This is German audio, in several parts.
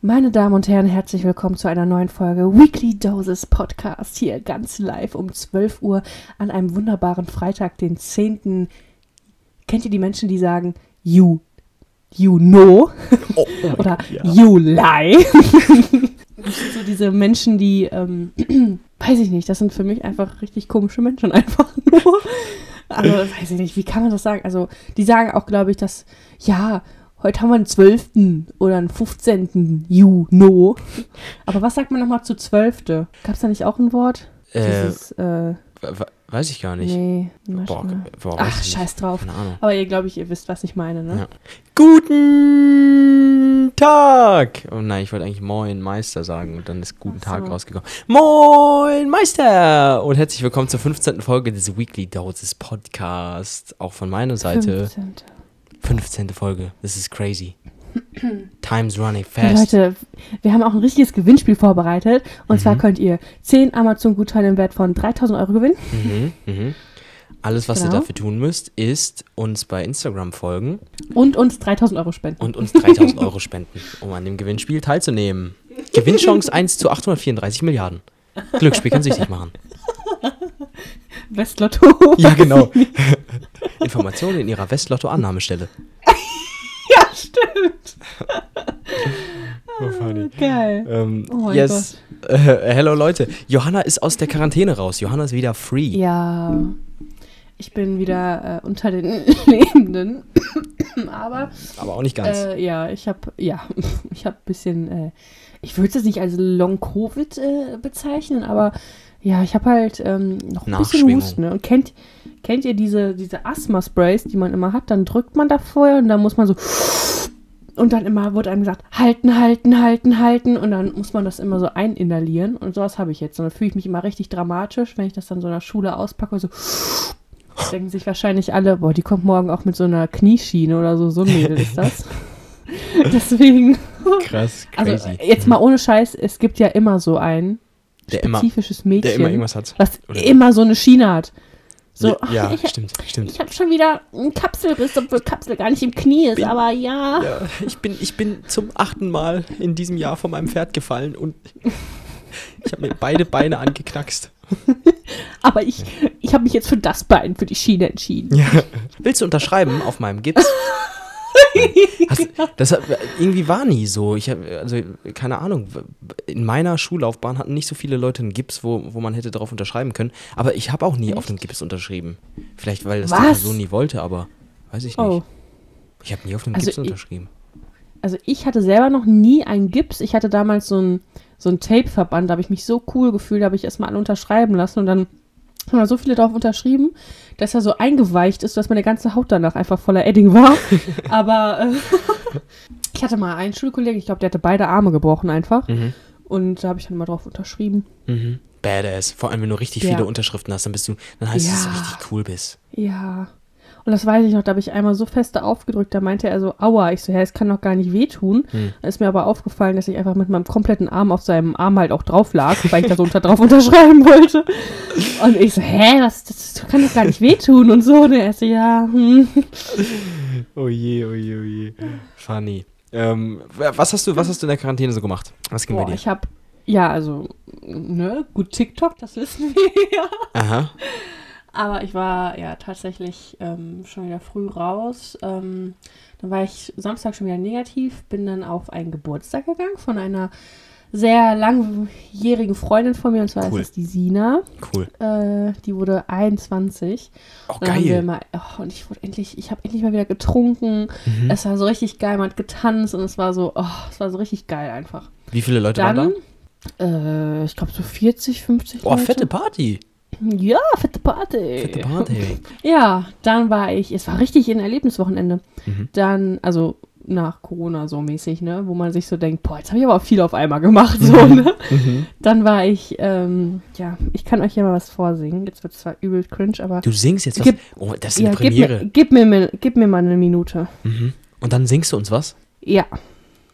Meine Damen und Herren, herzlich willkommen zu einer neuen Folge Weekly Doses Podcast. Hier ganz live um 12 Uhr an einem wunderbaren Freitag, den 10. Kennt ihr die Menschen, die sagen, you, you know? Oh, oh Oder Gott, ja. you lie? Das sind so diese Menschen, die, ähm, weiß ich nicht, das sind für mich einfach richtig komische Menschen, einfach nur. Also, weiß ich nicht, wie kann man das sagen? Also, die sagen auch, glaube ich, dass, ja, heute haben wir einen 12. oder einen 15. You know. Aber was sagt man nochmal zu 12.? Gab es da nicht auch ein Wort? Äh, Dieses, äh, we- we- weiß ich gar nicht. nee, Boah, boah, Ach, scheiß drauf. Aber ihr, glaube ich, ihr wisst, was ich meine, ne? Ja. Guten Tag! Oh nein, ich wollte eigentlich Moin Meister sagen und dann ist Guten Ach Tag so. rausgekommen. Moin Meister! Und herzlich willkommen zur 15. Folge des Weekly Doses Podcast. Auch von meiner Seite. 15. 15. Folge. This is crazy. Time's running fast. Leute, wir haben auch ein richtiges Gewinnspiel vorbereitet. Und zwar Mhm. könnt ihr 10 Amazon-Gutscheine im Wert von 3000 Euro gewinnen. Mhm, mhm. Alles, was ihr Genau. dafür tun müsst, ist uns bei Instagram folgen Und uns 3000 Euro spenden. und uns 3000 Euro spenden, um an dem Gewinnspiel teilzunehmen. Gewinnchance 1 zu 834 Milliarden. Glücksspiel kann süchtig machen. Westlotto. Ja, genau. Informationen in ihrer Westlotto-Annahmestelle. ja, stimmt. Oh, funny. Geil. Ähm, Oh yes. Äh, hello Leute. Johanna ist aus der Quarantäne raus. Johanna ist wieder free. Ja, ich bin wieder äh, unter den Lebenden. Aber Aber auch nicht ganz. äh, ja, ich habe ja, ich habe ein bisschen, äh, ich würde es jetzt nicht als Long Covid äh, bezeichnen, aber ja, ich habe halt ähm, noch ein bisschen. Husten. Ne? Und kennt, kennt ihr diese, diese Asthma-Sprays, die man immer hat? Dann drückt man da vorher und dann muss man so und dann immer wurde einem gesagt, halten, halten, halten, halten und dann muss man das immer so eininhalieren und sowas habe ich jetzt. Und dann fühle ich mich immer richtig dramatisch, wenn ich das dann so in der Schule auspacke, so denken sich wahrscheinlich alle, boah, die kommt morgen auch mit so einer Knieschiene oder so, so ein Mädel ist das. Deswegen, Krass, also crazy. jetzt mal ohne Scheiß, es gibt ja immer so ein Der immer- spezifisches Mädchen, der immer irgendwas hat. was Oder- immer so eine Schiene hat. So, ja, ich, stimmt, stimmt. ich habe schon wieder einen Kapselriss, obwohl Kapsel gar nicht im Knie ist, Bin- aber ja. Ja, ich bin, ich bin zum achten Mal in diesem Jahr von meinem Pferd gefallen und ich habe mir beide Beine angeknackst. Aber ich, ich habe mich jetzt für das Bein, für die Schiene entschieden. Ja. Willst du unterschreiben auf meinem Gips? Hast, das hat, irgendwie war nie so. Ich hab, also keine Ahnung. In meiner Schullaufbahn hatten nicht so viele Leute einen Gips, wo, wo man hätte darauf unterschreiben können. Aber ich habe auch nie auf dem Gips unterschrieben. Vielleicht weil das die Was? Person nie wollte, aber weiß ich nicht. Oh. Ich habe nie auf dem Also Gips ich- unterschrieben. Also ich hatte selber noch nie einen Gips. Ich hatte damals so ein, so ein Tape-Verband, da habe ich mich so cool gefühlt, da habe ich erstmal alle unterschreiben lassen und dann haben so viele drauf unterschrieben, dass er so eingeweicht ist, dass meine ganze Haut danach einfach voller Edding war. Aber äh, ich hatte mal einen Schulkollegen, ich glaube, der hatte beide Arme gebrochen einfach. Mhm. Und da habe ich dann mal drauf unterschrieben. Mhm. Badass. Vor allem, wenn du richtig Ja. viele Unterschriften hast, dann bist du, dann heißt es, dass du Ja. richtig cool bist. Ja. Und das weiß ich noch, da habe ich einmal so feste aufgedrückt, da meinte er so, aua. Ich so, ja, es kann doch gar nicht wehtun. Hm. Da ist mir aber aufgefallen, dass ich einfach mit meinem kompletten Arm auf seinem Arm halt auch drauf lag, weil ich da so unter drauf unterschreiben wollte. Und ich so, hä, das, das kann doch gar nicht wehtun und so. Und er so, ja, hm. Oh je, oh je, oh je. Funny. Ähm, was hast du, was hast du in der Quarantäne so gemacht? Was ging Boah, bei dir? ich hab, ja, also, ne, gut TikTok, das wissen wir ja. Aha. Aber ich war ja tatsächlich ähm, schon wieder früh raus. Ähm, dann war ich Samstag schon wieder negativ, bin dann auf einen Geburtstag gegangen von einer sehr langjährigen Freundin von mir, und zwar Cool. ist es die Sina. Cool. Äh, die wurde 21. Oh, geil. mal, oh, und ich wurde endlich, ich habe endlich mal wieder getrunken. Mhm. Es war so richtig geil, man hat getanzt und es war so, oh, es war so richtig geil einfach. Wie viele Leute waren Dann, da? äh, ich glaube so 40, 50 Boah, fette Party. Ja, fette Party. Fette Party. Ja, dann war ich, es war richtig ein Erlebniswochenende. Mhm. Dann, also nach Corona so mäßig, ne, wo man sich so denkt, boah, jetzt habe ich aber auch viel auf einmal gemacht, so, ne. Mhm. Dann war ich, ähm, ja, ich kann euch ja mal was vorsingen. Jetzt wird es zwar übel cringe, aber Du singst jetzt was? Gib- oh, das ist ja, eine gib Premiere. mir, gib, mir, gib mir mal eine Minute. Mhm. Und dann singst du uns was? Ja,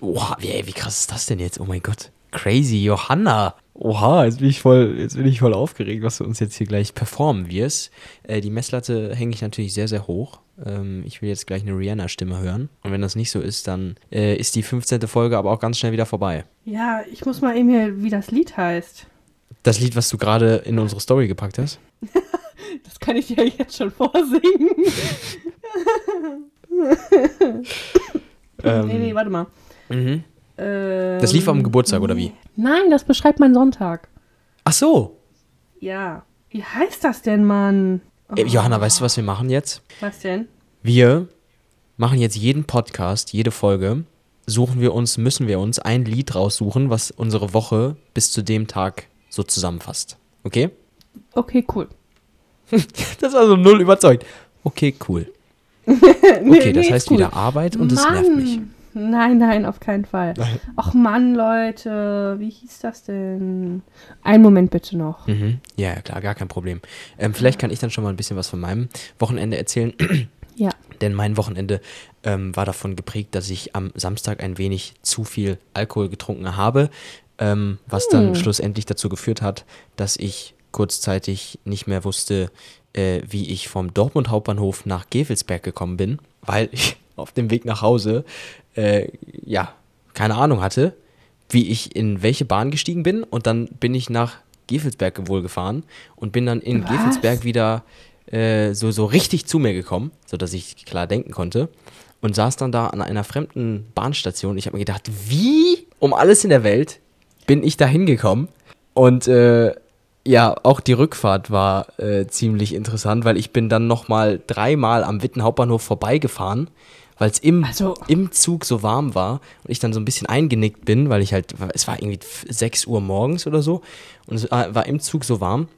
Boah, wie, ey, wie krass ist das denn jetzt? Oh mein Gott. Crazy, Johanna. Oha, jetzt bin ich voll, jetzt bin ich voll aufgeregt, was du uns jetzt hier gleich performen wirst. Äh, die Messlatte hänge ich natürlich sehr, sehr hoch. Ähm, ich will jetzt gleich eine Rihanna-Stimme hören. Und wenn das nicht so ist, dann äh, ist die 15. Folge aber auch ganz schnell wieder vorbei. Ja, ich muss mal eben hier, wie das Lied heißt. Das Lied, was du gerade in unsere Story gepackt hast? Das kann ich dir jetzt schon vorsingen. Ähm, nee, nee, warte mal. mhm. Ähm, Das lief am Geburtstag, oder wie? Nein, das beschreibt meinen Sonntag. Ach so. Ja. Wie heißt das denn, Mann? Oh, Äh, Johanna, weißt du, was wir machen jetzt? Was denn? Wir machen jetzt jeden Podcast, jede Folge, suchen wir uns, müssen wir uns ein Lied raussuchen, was unsere Woche bis zu dem Tag so zusammenfasst. Okay? Okay, cool. Das war so null überzeugt. Okay, cool. Nee, Okay, das nee, heißt cool. wieder Arbeit und es nervt mich. Nein, nein, auf keinen Fall. Ach Mann, Leute, wie hieß das denn? Einen Moment bitte noch. Mhm. Ja, klar, gar kein Problem. Ähm, vielleicht kann ich dann schon mal ein bisschen was von meinem Wochenende erzählen. Ja. Denn mein Wochenende ähm, war davon geprägt, dass ich am Samstag ein wenig zu viel Alkohol getrunken habe, ähm, was dann Hm. schlussendlich dazu geführt hat, dass ich kurzzeitig nicht mehr wusste, äh, wie ich vom Dortmund Hauptbahnhof nach Gevelsberg gekommen bin, weil ich auf dem Weg nach Hause, äh, ja, keine Ahnung hatte, wie ich in welche Bahn gestiegen bin und dann bin ich nach Gevelsberg wohl gefahren und bin dann in Was? Gevelsberg wieder äh, so, so richtig zu mir gekommen, sodass ich klar denken konnte und saß dann da an einer fremden Bahnstation. Ich habe mir gedacht, wie um alles in der Welt bin ich da hingekommen? Und äh, ja, auch die Rückfahrt war äh, ziemlich interessant, weil ich bin dann nochmal dreimal am Witten Hauptbahnhof vorbeigefahren, weil es im, Also- im Zug so warm war und ich dann so ein bisschen eingenickt bin, weil ich halt, es war irgendwie 6 Uhr morgens oder so und es äh, war im Zug so warm.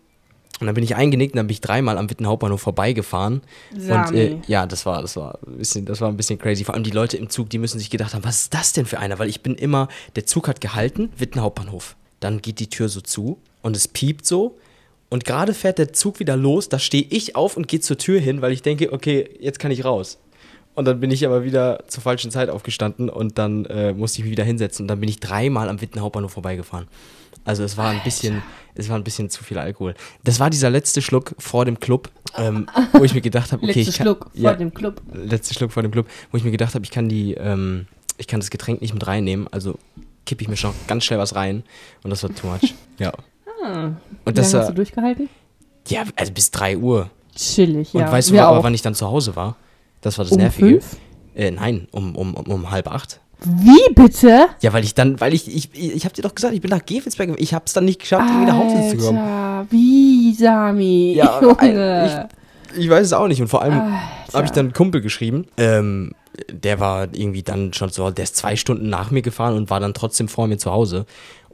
Und dann bin ich eingenickt und dann bin ich dreimal am Witten Hauptbahnhof vorbeigefahren. Und Sami. äh, ja, das war, das war ein bisschen, das war ein bisschen crazy. Vor allem die Leute im Zug, die müssen sich gedacht haben, was ist das denn für einer? Weil ich bin immer, der Zug hat gehalten, Witten Hauptbahnhof. Dann geht die Tür so zu und es piept so. Und gerade fährt der Zug wieder los, da stehe ich auf und gehe zur Tür hin, weil ich denke, okay, jetzt kann ich raus. Und dann bin ich aber wieder zur falschen Zeit aufgestanden und dann äh, musste ich mich wieder hinsetzen. Und dann bin ich dreimal am Witten Hauptbahnhof vorbeigefahren. Also es war ein bisschen, es war ein bisschen zu viel Alkohol. Das war dieser letzte Schluck vor dem Club, ähm, wo ich mir gedacht habe, okay, Letzter ich kann, Schluck ja, vor dem Club. letzter Schluck vor dem Club, wo ich mir gedacht habe, ich kann die, ähm, ich kann das Getränk nicht mit reinnehmen, also kippe ich mir schon ganz schnell was rein und das war too much. ja. Ah. Und Wie das lange hast war, du durchgehalten? ja, also bis 3 Uhr. Chillig, ja. Und weißt du, aber auch. wann ich dann zu Hause war? Das war das Um Nervige. fünf? Äh, nein, um, um, um, um halb acht. Wie bitte? Ja, weil ich dann, weil ich, ich, ich, ich hab dir doch gesagt, ich bin nach Gevelsberg, ich hab's dann nicht geschafft, irgendwie nach Hause zu kommen. Wie, Sami? Ja, Junge. Ich weiß es auch nicht und vor allem habe ich dann einen Kumpel geschrieben, ähm, der war irgendwie dann schon so, der ist zwei Stunden nach mir gefahren und war dann trotzdem vor mir zu Hause.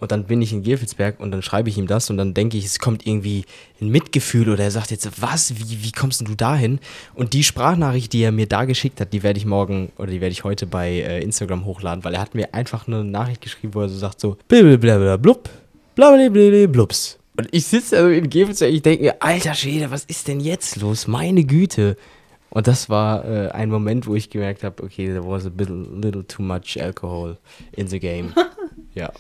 Und dann bin ich in Gevelsberg und dann schreibe ich ihm das und dann denke ich, es kommt irgendwie ein Mitgefühl oder er sagt jetzt, was, wie, wie kommst denn du dahin? Und die Sprachnachricht, die er mir da geschickt hat, die werde ich morgen oder die werde ich heute bei äh, Instagram hochladen, weil er hat mir einfach eine Nachricht geschrieben, wo er so sagt so, blablabla, blub, blablabla, blups. Und ich sitze also in Gevelsberg, ich denke mir, alter Schwede, was ist denn jetzt los? Meine Güte. Und das war äh, ein Moment, wo ich gemerkt habe, okay, there was a little, little too much alcohol in the game. ja,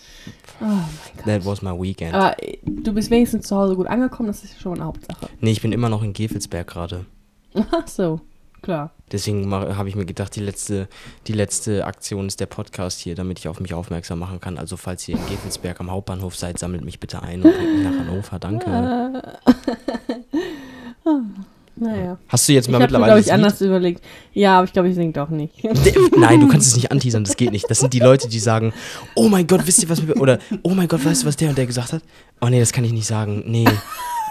Oh mein Gott. that was my weekend. Aber äh, du bist wenigstens zu Hause gut angekommen, das ist schon eine Hauptsache. Nee, ich bin immer noch in Gevelsberg gerade. Ach so, klar. Deswegen habe ich mir gedacht, die letzte, die letzte Aktion ist der Podcast hier, damit ich auf mich aufmerksam machen kann. Also falls ihr in Gevelsberg am Hauptbahnhof seid, sammelt mich bitte ein und bringt mich nach Hannover. Danke. Naja. Hast du jetzt Ich mal habe mittlerweile glaube ich, Lied? anders überlegt. Ja, aber ich glaube, ich singe doch nicht. Nein, du kannst es nicht anteasern, das geht nicht. Das sind die Leute, die sagen, oh mein Gott, wisst ihr was wir, oder oh mein Gott, weißt du, was der und der gesagt hat? Oh nee, das kann ich nicht sagen. Nee.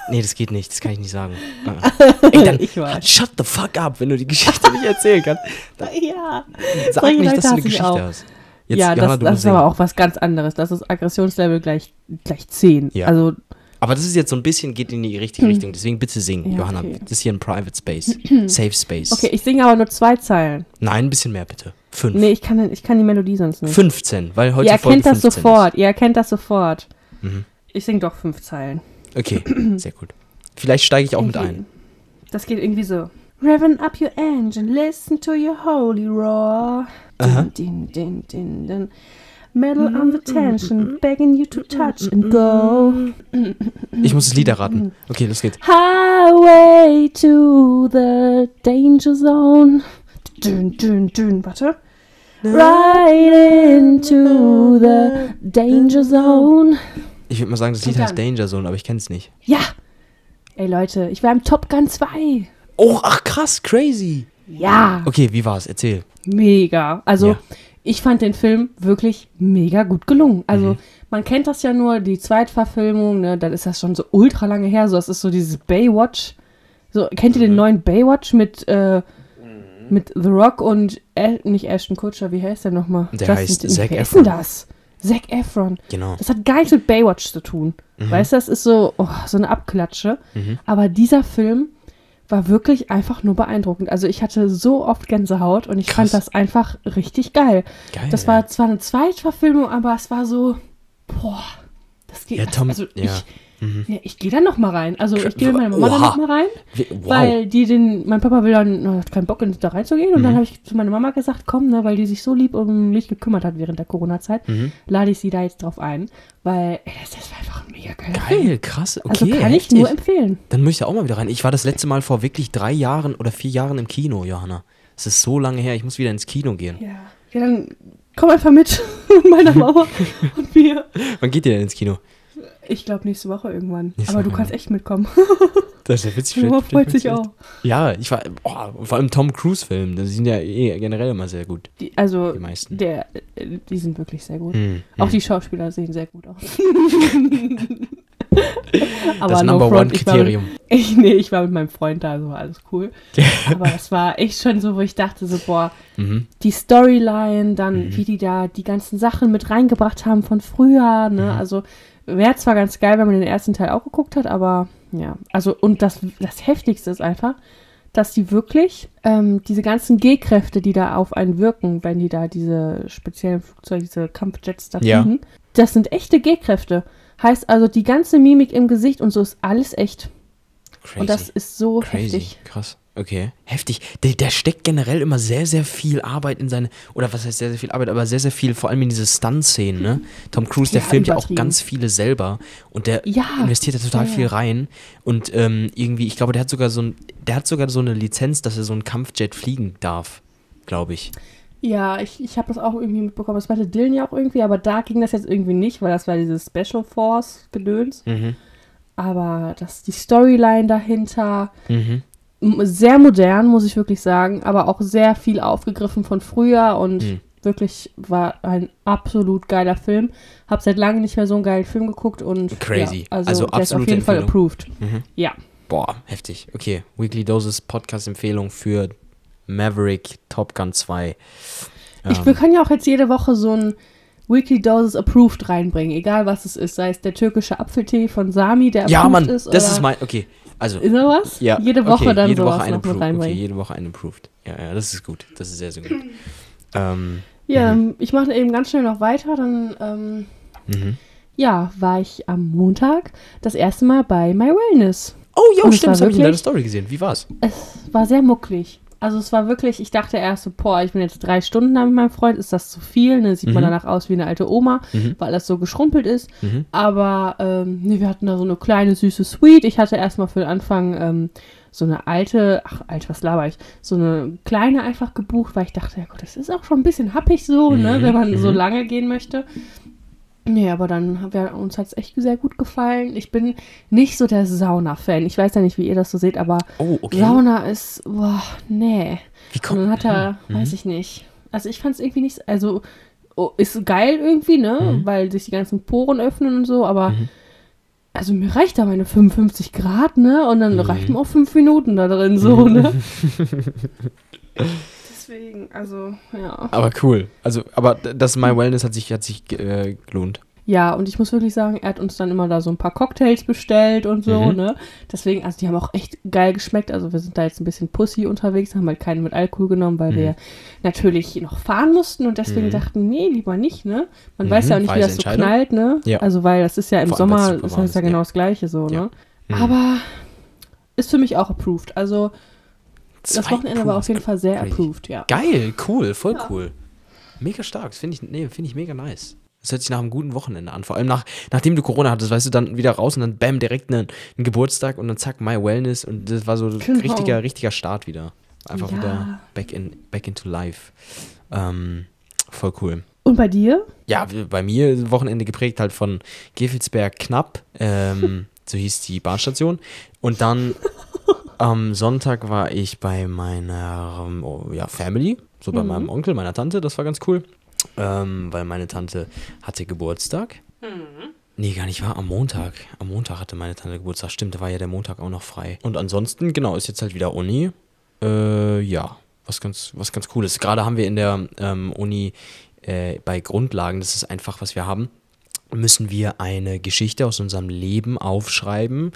Nee, das geht nicht, das kann ich nicht sagen. Ah. Ey, dann Ich weiß. shut the fuck up, wenn du die Geschichte nicht erzählen kannst. Dann ja. sag Solche nicht, Leute dass du eine ich Geschichte auch. hast. Jetzt, ja, Johanna, das, das ist aber auch was ganz anderes. Das ist Aggressionslevel gleich, gleich 10. Ja. Also, Aber das ist jetzt so ein bisschen, geht in die richtige Richtung. Deswegen bitte singen, Hm. Ja, Johanna. okay. Das ist hier ein Private Space. Safe Space. okay, ich singe aber nur zwei Zeilen. Nein, ein bisschen mehr bitte. Fünf. Nee, ich kann, ich kann die Melodie sonst nicht. 15, weil heute Ihr erkennt das 15 sofort. Ihr erkennt das sofort. Mhm. Ich singe doch fünf Zeilen. Ist. Okay, sehr gut. Vielleicht steige ich auch mit Irgendwie- ein. Das geht irgendwie so. Reven up your engine, listen to your holy roar. Din, din, din, din, din. Metal on the tension, begging you to touch and go. Ich muss das Lied erraten. Okay, los geht's. Highway to the danger zone. Dün, dün, dün, warte. Right into the danger zone. Ich würde mal sagen, das Lied heißt? Danger Zone, aber ich kenne es nicht. Ja. Ey Leute, ich war im Top Gun 2. Oh, ach krass, crazy. Ja. Okay, wie war's? Erzähl. Mega. Also, Ja. Ich fand den Film wirklich mega gut gelungen. Also, Mhm. man kennt das ja nur, die Zweitverfilmung, ne, dann ist das schon so ultra lange her. So, das ist so dieses Baywatch. So, kennt ihr den Mhm. neuen Baywatch mit, äh, mit The Rock und Al nicht Ashton Kutcher, wie heißt der nochmal? Der heißt Zac wer Efron. Ist denn das? Zac Efron. Genau. Das hat gar nichts mit Baywatch zu tun. Weißt du, das ist so, oh, so eine Abklatsche. Mhm. Aber dieser Film war wirklich einfach nur beeindruckend. Also ich hatte so oft Gänsehaut und ich Krass. fand das einfach richtig geil. Geil. Das war zwar eine Zweitverfilmung, aber es war so, boah, das geht. Ja, Tom- also ja. Mhm. ich, ja, ich gehe da noch mal rein. Also ich gehe mit meiner Mama Oha. noch mal rein, Wow. weil die den, mein Papa will dann, na, hat keinen Bock in- da reinzugehen und dann Mhm. habe ich zu meiner Mama gesagt, komm, ne, weil die sich so lieb um mich gekümmert hat während der Corona-Zeit, Mhm. lade ich sie da jetzt drauf ein, weil ey, das, das war einfach ein mega Film. Geil, krass. Okay, Also kann ich nur empfehlen. Dann muss ich da auch mal wieder rein. Ich war das letzte Mal vor wirklich drei Jahren oder vier Jahren im Kino, Johanna. Es ist so lange her, ich muss wieder ins Kino gehen. Ja. Ja, dann komm einfach mit meiner Mama und mir. Wann geht ihr denn ins Kino? Ich glaube nächste Woche irgendwann. Nächste Aber du Woche, kannst echt mitkommen. Das ist ja witzig. Vielleicht- freut sich auch. Ja, ich war, oh, vor allem Tom Cruise-Film, die sind ja eh generell immer sehr gut. Die, also, Die meisten. der, äh, die sind wirklich sehr gut. Hm, Auch hm. die Schauspieler sehen sehr gut aus. das no Number One ich war mit- Kriterium. Ich, nee, ich war mit meinem Freund da, also war alles cool. Aber es war echt schon so, wo ich dachte so, boah, Mhm. die Storyline, dann Mhm. wie die da die ganzen Sachen mit reingebracht haben von früher, ne? Mhm. Also wäre zwar ganz geil, wenn man den ersten Teil auch geguckt hat, aber ja, also und das, das Heftigste ist einfach, dass die wirklich ähm, diese ganzen G-Kräfte, die da auf einen wirken, wenn die da diese speziellen Flugzeuge, diese Kampfjets da Ja. fliegen, das sind echte G-Kräfte. Heißt also, die ganze Mimik im Gesicht und so ist alles echt. Crazy. Und das ist so Crazy. heftig. Krass. Okay. Heftig. Der, der steckt generell immer sehr, sehr viel Arbeit in seine, oder was heißt sehr, sehr viel Arbeit, aber sehr, sehr viel, vor allem in diese Stunt-Szenen, ne? Tom Cruise, der Ja, filmt ja auch ganz viele selber und der Ja. investiert da total Ja, viel rein und ähm, irgendwie, ich glaube, der hat sogar so ein, der hat sogar so eine Lizenz, dass er so einen Kampfjet fliegen darf, glaube ich. Ja, ich, ich habe das auch irgendwie mitbekommen. Das hatte Dylan ja auch irgendwie, aber da ging das jetzt irgendwie nicht, weil das war dieses Special Force Gedöns. Mhm. Aber das, die Storyline dahinter, Mhm. Sehr modern, muss ich wirklich sagen, aber auch sehr viel aufgegriffen von früher und Mhm. wirklich war ein absolut geiler Film. Hab seit langem nicht mehr so einen geilen Film geguckt und Crazy. Ja, also, Also der ist auf jeden Fall Empfehlung. approved. Mhm. Ja. Boah, heftig. Okay, Weekly Doses Podcast-Empfehlung für Maverick Top Gun 2. Ich, Ähm, wir können ja auch jetzt jede Woche so ein Weekly Doses Approved reinbringen, egal was es ist. Sei es der türkische Apfeltee von Sami, der ja, approved Mann, ist. das oder ist mein. Okay, also. Ist da was? Ja, Jede Woche okay, dann jede sowas Woche eine noch mit approved. Okay, reinbringen. jede Woche eine approved. Ja, ja, das ist gut. Das ist sehr, sehr gut. ähm, Ja, ähm, ich mache eben ganz schnell noch weiter. Dann, ähm, mhm. ja, war ich am Montag das erste Mal bei My Wellness. Oh, es stimmt, das habe ich in deiner Story gesehen. Wie war's? Es war sehr mucklig. Also es war wirklich, ich dachte erst so, boah, ich bin jetzt drei Stunden da mit meinem Freund, ist das zu viel? Ne? Sieht man Mhm. danach aus wie eine alte Oma, Mhm. weil alles so geschrumpelt ist. Mhm. Aber ähm, nee, wir hatten da so eine kleine süße Suite. Ich hatte erstmal für den Anfang ähm, so eine alte, ach alt, was laber ich, so eine kleine einfach gebucht, weil ich dachte, ja gut, das ist auch schon ein bisschen happig so, ne, Mhm, wenn man so mhm. lange gehen möchte. Nee, aber dann haben wir, uns hat es echt sehr gut gefallen. Ich bin nicht so der Sauna-Fan. Ich weiß ja nicht, wie ihr das so seht, aber Oh, okay. Sauna ist, boah, nee. Wie Und kommt dann hat er, Mhm. weiß ich nicht. Also ich fand es irgendwie nicht, also oh, ist geil irgendwie, ne? Mhm. Weil sich die ganzen Poren öffnen und so, aber Mhm. also mir reicht da meine 55 Grad, ne? Und dann Mhm. reicht mir auch fünf Minuten da drin, so, ne? Deswegen, also, ja. Aber cool. Also, aber das My Wellness hat sich, hat sich äh, gelohnt. Ja, und ich muss wirklich sagen, er hat uns dann immer da so ein paar Cocktails bestellt und so, Mhm. ne? Deswegen, also die haben auch echt geil geschmeckt. Also wir sind da jetzt ein bisschen Pussy unterwegs, haben halt keinen mit Alkohol genommen, weil Mhm. wir natürlich noch fahren mussten und deswegen Mhm. dachten, nee, lieber nicht, ne? Man Mhm, weiß ja auch nicht, wie das so knallt, ne? Ja. Also weil das ist ja im Vor Sommer, ist das ja genau ja. das Gleiche so, Ja. ne? Mhm. Aber ist für mich auch approved. Also das Wochenende war auf jeden Fall sehr approved, ja. Geil, cool, voll Ja. cool. Mega stark. Finde ich, nee, finde ich mega nice. Das hört sich nach einem guten Wochenende an. Vor allem nach, nachdem du Corona hattest, weißt du, dann wieder raus und dann bam, direkt einen, einen Geburtstag und dann zack, My Wellness und das war so ein Genau. richtiger, richtiger Start wieder. Einfach Ja. wieder back, in, back into life. Ähm, voll cool. Und bei dir? Ja, bei mir Wochenende geprägt halt von Gefelsberg knapp, ähm, so hieß die Bahnstation. Und dann am Sonntag war ich bei meiner ähm, oh, ja, Family, so bei meinem Onkel, meiner Tante, das war ganz cool. Ähm, weil meine Tante hatte Geburtstag. Nee, gar nicht wahr. Am Montag. Am Montag hatte meine Tante Geburtstag. Stimmt, da war ja der Montag auch noch frei. Und ansonsten, genau, ist jetzt halt wieder Uni. Äh, ja, was ganz, was ganz cool ist. Gerade haben wir in der ähm, Uni äh, bei Grundlagen, das ist einfach, was wir haben, müssen wir eine Geschichte aus unserem Leben aufschreiben,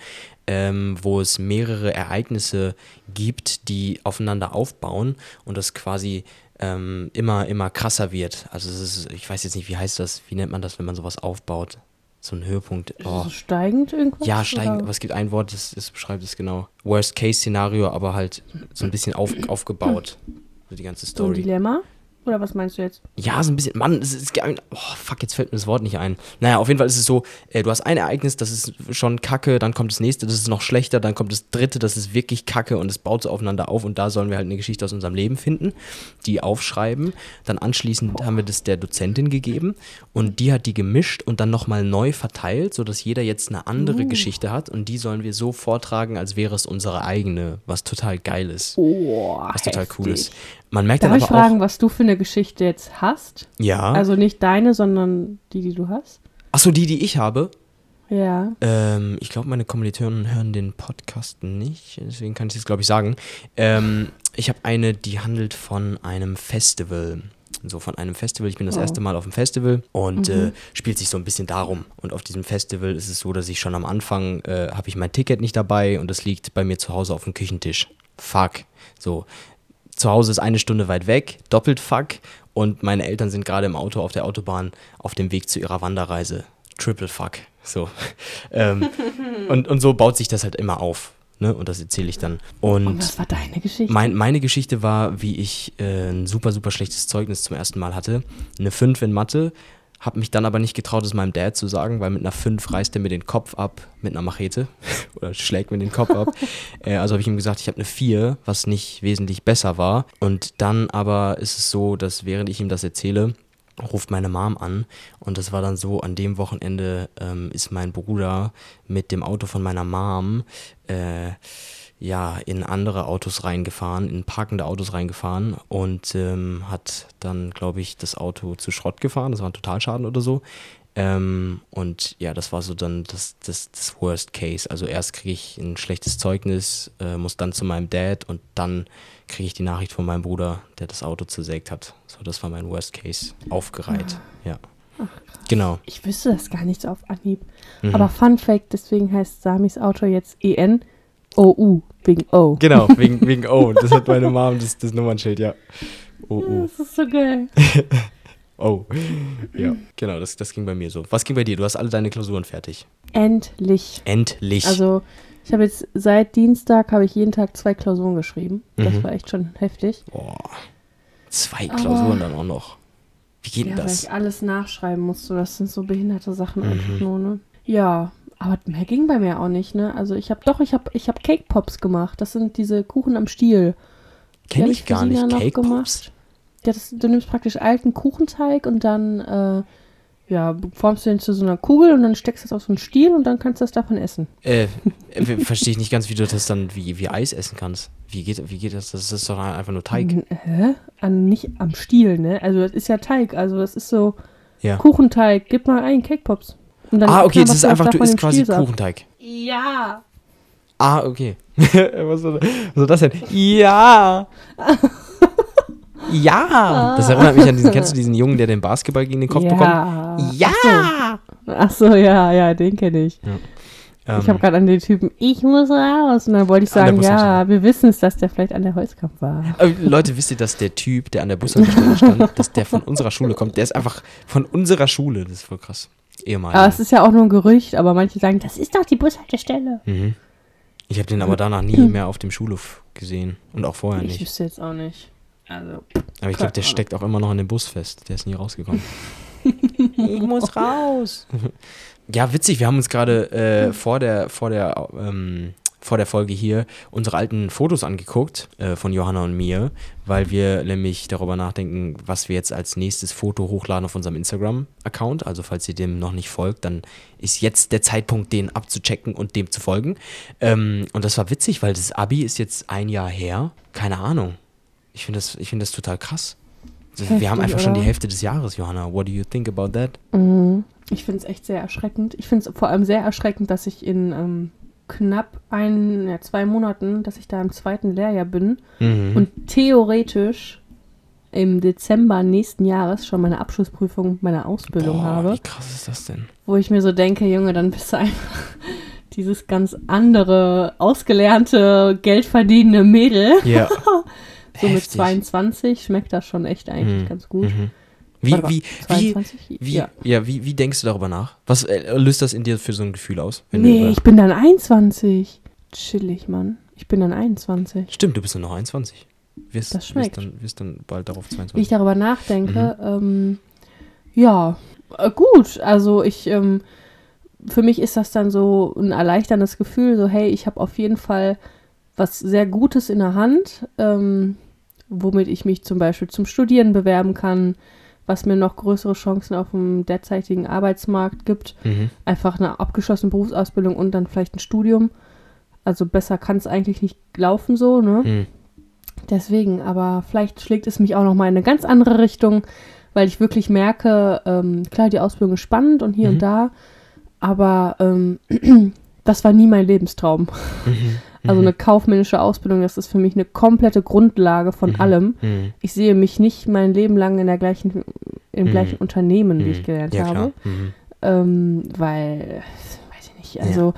ähm, wo es mehrere Ereignisse gibt, die aufeinander aufbauen und das quasi ähm, immer, immer krasser wird. Also es ist, ich weiß jetzt nicht, wie heißt das, wie nennt man das, wenn man sowas aufbaut? So ein Höhepunkt. Oh. Steigend irgendwas? Ja, steigend, oder? aber es gibt ein Wort, das, das beschreibt es genau. Worst-Case-Szenario, aber halt so ein bisschen auf, aufgebaut. So die ganze So ein Story. Dilemma? Oder was meinst du jetzt? Ja, so ein bisschen. Mann, es ist. Oh, fuck, jetzt fällt mir das Wort nicht ein. Naja, auf jeden Fall ist es so: äh, Du hast ein Ereignis, das ist schon kacke, dann kommt das nächste, das ist noch schlechter, dann kommt das dritte, das ist wirklich kacke und es baut so aufeinander auf und da sollen wir halt eine Geschichte aus unserem Leben finden, die aufschreiben. Dann anschließend haben wir das der Dozentin gegeben und die hat die gemischt und dann nochmal neu verteilt, sodass jeder jetzt eine andere Geschichte hat und die sollen wir so vortragen, als wäre es unsere eigene, was total geil ist. Oh, Was total cool ist. Man merkt Darf dann ich aber fragen, auch. was du für eine Geschichte jetzt hast? Ja. Also nicht deine, sondern die, die du hast? Achso, die, die ich habe. Ja. Ähm, ich glaube, meine Kommilitonen hören den Podcast nicht, deswegen kann ich es, glaube ich, sagen. Ähm, ich habe eine, die handelt von einem Festival. So von einem Festival. Ich bin das Oh. erste Mal auf dem Festival und äh, spielt sich so ein bisschen darum. Und auf diesem Festival ist es so, dass ich schon am Anfang äh, habe ich mein Ticket nicht dabei und das liegt bei mir zu Hause auf dem Küchentisch. Fuck. So. Zu Hause ist eine Stunde weit weg, doppelt fuck. Und meine Eltern sind gerade im Auto auf der Autobahn auf dem Weg zu ihrer Wanderreise. Triple fuck. So. ähm, und, und so baut sich das halt immer auf. Ne? Und das erzähle ich dann. Und Und was war deine Geschichte? mein, meine Geschichte war, wie ich äh, ein super, super schlechtes Zeugnis zum ersten Mal hatte. Eine 5 in Mathe. Habe mich dann aber nicht getraut, es meinem Dad zu sagen, weil mit einer 5 reißt er mir den Kopf ab mit einer Machete oder schlägt mir den Kopf ab. äh, also habe ich ihm gesagt, ich habe eine 4, was nicht wesentlich besser war. Und dann aber ist es so, dass während ich ihm das erzähle, ruft meine Mom an und das war dann so, an dem Wochenende ähm, ist mein Bruder mit dem Auto von meiner Mom äh, ja, in andere Autos reingefahren, in parkende Autos reingefahren und ähm, hat dann, glaube ich, das Auto zu Schrott gefahren. Das war ein Totalschaden oder so. Ähm, und ja, das war so dann das, das, das Worst Case. Also erst kriege ich ein schlechtes Zeugnis, äh, muss dann zu meinem Dad und dann kriege ich die Nachricht von meinem Bruder, der das Auto zersägt hat. So, das war mein Worst Case. Aufgereiht. Ja. Genau. Ich wüsste das gar nicht so auf Anhieb. Mhm. Aber Fun Fact, deswegen heißt Samis Auto jetzt E EN-O-U, wegen O. Genau, wegen, wegen O. Das hat meine Mom, das, das Nummernschild, ja. Oh, oh. Das ist so geil. Oh. Ja, genau, das, das ging bei mir so. Was ging bei dir? Du hast alle deine Klausuren fertig. Endlich. Endlich. Also, ich habe jetzt seit Dienstag habe ich jeden Tag zwei Klausuren geschrieben. Das Mhm. war echt schon heftig. Boah. Zwei Aber- Klausuren dann auch noch. Wie geht Ja, denn weil das? ich alles nachschreiben musste. Das sind so behinderte Sachen Mhm. einfach nur, ne? Ja, aber mehr ging bei mir auch nicht, ne? Also ich habe doch, ich habe ich hab Cake Pops gemacht. Das sind diese Kuchen am Stiel. Die Kenn hab ich gar nicht. Sina noch Cake Pops? gemacht. Ja, das, du nimmst praktisch alten Kuchenteig und dann äh, ja, formst du den zu so einer Kugel und dann steckst du das auf so einen Stiel und dann kannst du das davon essen. Äh, verstehe ich nicht ganz, wie du das dann wie, wie Eis essen kannst. Wie geht, wie geht das? Das ist doch einfach nur Teig. Hä? An, nicht am Stiel, ne? Also das ist ja Teig, also das ist so Ja. Kuchenteig. Gib mal ein Cake Pops. Und dann Ah, okay, das ist du einfach, du isst quasi Stiel ab. Kuchenteig. Ja. Ah, okay. was, soll, das denn? Ja. Ja. Das erinnert mich an diesen, kennst du diesen Jungen, der den Basketball gegen den Kopf bekommt? ja. Ja. Ach so, ja, ja, den kenne ich. Ähm, ich habe gerade an den Typen, ich muss raus. Und dann wollte ich sagen, ja, wir wissen es, dass der vielleicht an der Holzkampf war. äh, Leute, wisst ihr, dass der Typ, der an der Bushaltestelle stand, dass der von unserer Schule kommt? Der ist einfach von unserer Schule. Das ist voll krass. Ehemalig. Aber es ist ja auch nur ein Gerücht, aber manche sagen, das ist doch die Bushaltestelle. Mhm. Ich habe den aber danach nie mehr auf dem Schulhof gesehen. Und auch vorher Ich nicht. wüsste jetzt auch nicht. Also, Aber ich glaube, der keine steckt auch immer noch in dem Bus fest. Der ist nie rausgekommen. ich muss raus. ja, witzig, wir haben uns gerade äh, vor der, vor der, ähm, vor der Folge hier unsere alten Fotos angeguckt äh, von Johanna und mir, weil wir nämlich darüber nachdenken, was wir jetzt als nächstes Foto hochladen auf unserem Instagram-Account. Also falls ihr dem noch nicht folgt, dann ist jetzt der Zeitpunkt, den abzuchecken und dem zu folgen. Ähm, und das war witzig, weil das Abi ist jetzt ein Jahr her. Keine Ahnung. Ich finde das, ich find das total krass. Also wir Heftig, haben einfach schon die oder? Hälfte des Jahres, Johanna. What do you think about that? Mhm. Ich finde es echt sehr erschreckend. Ich finde es vor allem sehr erschreckend, dass ich in ähm, knapp ein, ja, zwei Monaten, dass ich da im zweiten Lehrjahr bin Mhm. und theoretisch im Dezember nächsten Jahres schon meine Abschlussprüfung meiner Ausbildung Boah, habe, Wie krass ist das denn? wo ich mir so denke, Junge, dann bist du einfach dieses ganz andere, ausgelernte, geldverdienende Mädel. Ja. So mit Heftig. 22 schmeckt das schon echt eigentlich Mhm. ganz gut. Mhm. Wie, mal, wie, wie, 22? wie, ja. ja. wie, wie denkst du darüber nach? Was äh, löst das in dir für so ein Gefühl aus? Nee, ich bin dann 21. Chillig, Mann. Ich bin dann 21. Stimmt, du bist nur noch 21. Wirst, Das schmeckt. Wirst dann, wirst dann bald darauf Wie ich 22. darüber nachdenke, Mhm. ähm, ja, äh, gut. Also ich, ähm, für mich ist das dann so ein erleichterndes Gefühl, so hey, ich habe auf jeden Fall was sehr Gutes in der Hand, ähm, womit ich mich zum Beispiel zum Studieren bewerben kann, was mir noch größere Chancen auf dem derzeitigen Arbeitsmarkt gibt. Mhm. Einfach eine abgeschlossene Berufsausbildung und dann vielleicht ein Studium. Also besser kann es eigentlich nicht laufen so, ne? Mhm. Deswegen, aber vielleicht schlägt es mich auch noch mal in eine ganz andere Richtung, weil ich wirklich merke, ähm, klar, die Ausbildung ist spannend und hier Mhm. und da, aber ähm, das war nie mein Lebenstraum. Also Mhm. eine kaufmännische Ausbildung, das ist für mich eine komplette Grundlage von Mhm. allem. Mhm. Ich sehe mich nicht mein Leben lang in der gleichen, im Mhm. gleichen Unternehmen, wie Mhm. ich gelernt ja, habe. Mhm. Ähm, weil, weiß ich nicht, also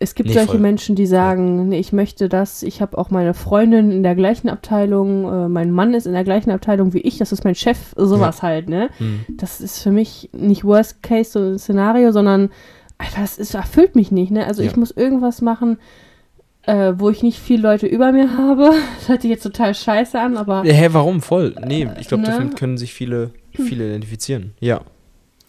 es gibt Nee, solche voll. Menschen, die sagen, nee, ich möchte das, ich habe auch meine Freundin in der gleichen Abteilung, äh, mein Mann ist in der gleichen Abteilung wie ich, das ist mein Chef, sowas halt, ne? Das ist für mich nicht Worst-Case-Szenario, sondern einfach, das ist, erfüllt mich nicht, ne? Also Ja. ich muss irgendwas machen, äh, wo ich nicht viele Leute über mir habe. Das hört sich jetzt total scheiße an, aber Ja, Hä, warum? Voll. Nee, ich glaube, Ne? damit können sich viele, viele identifizieren. Ja.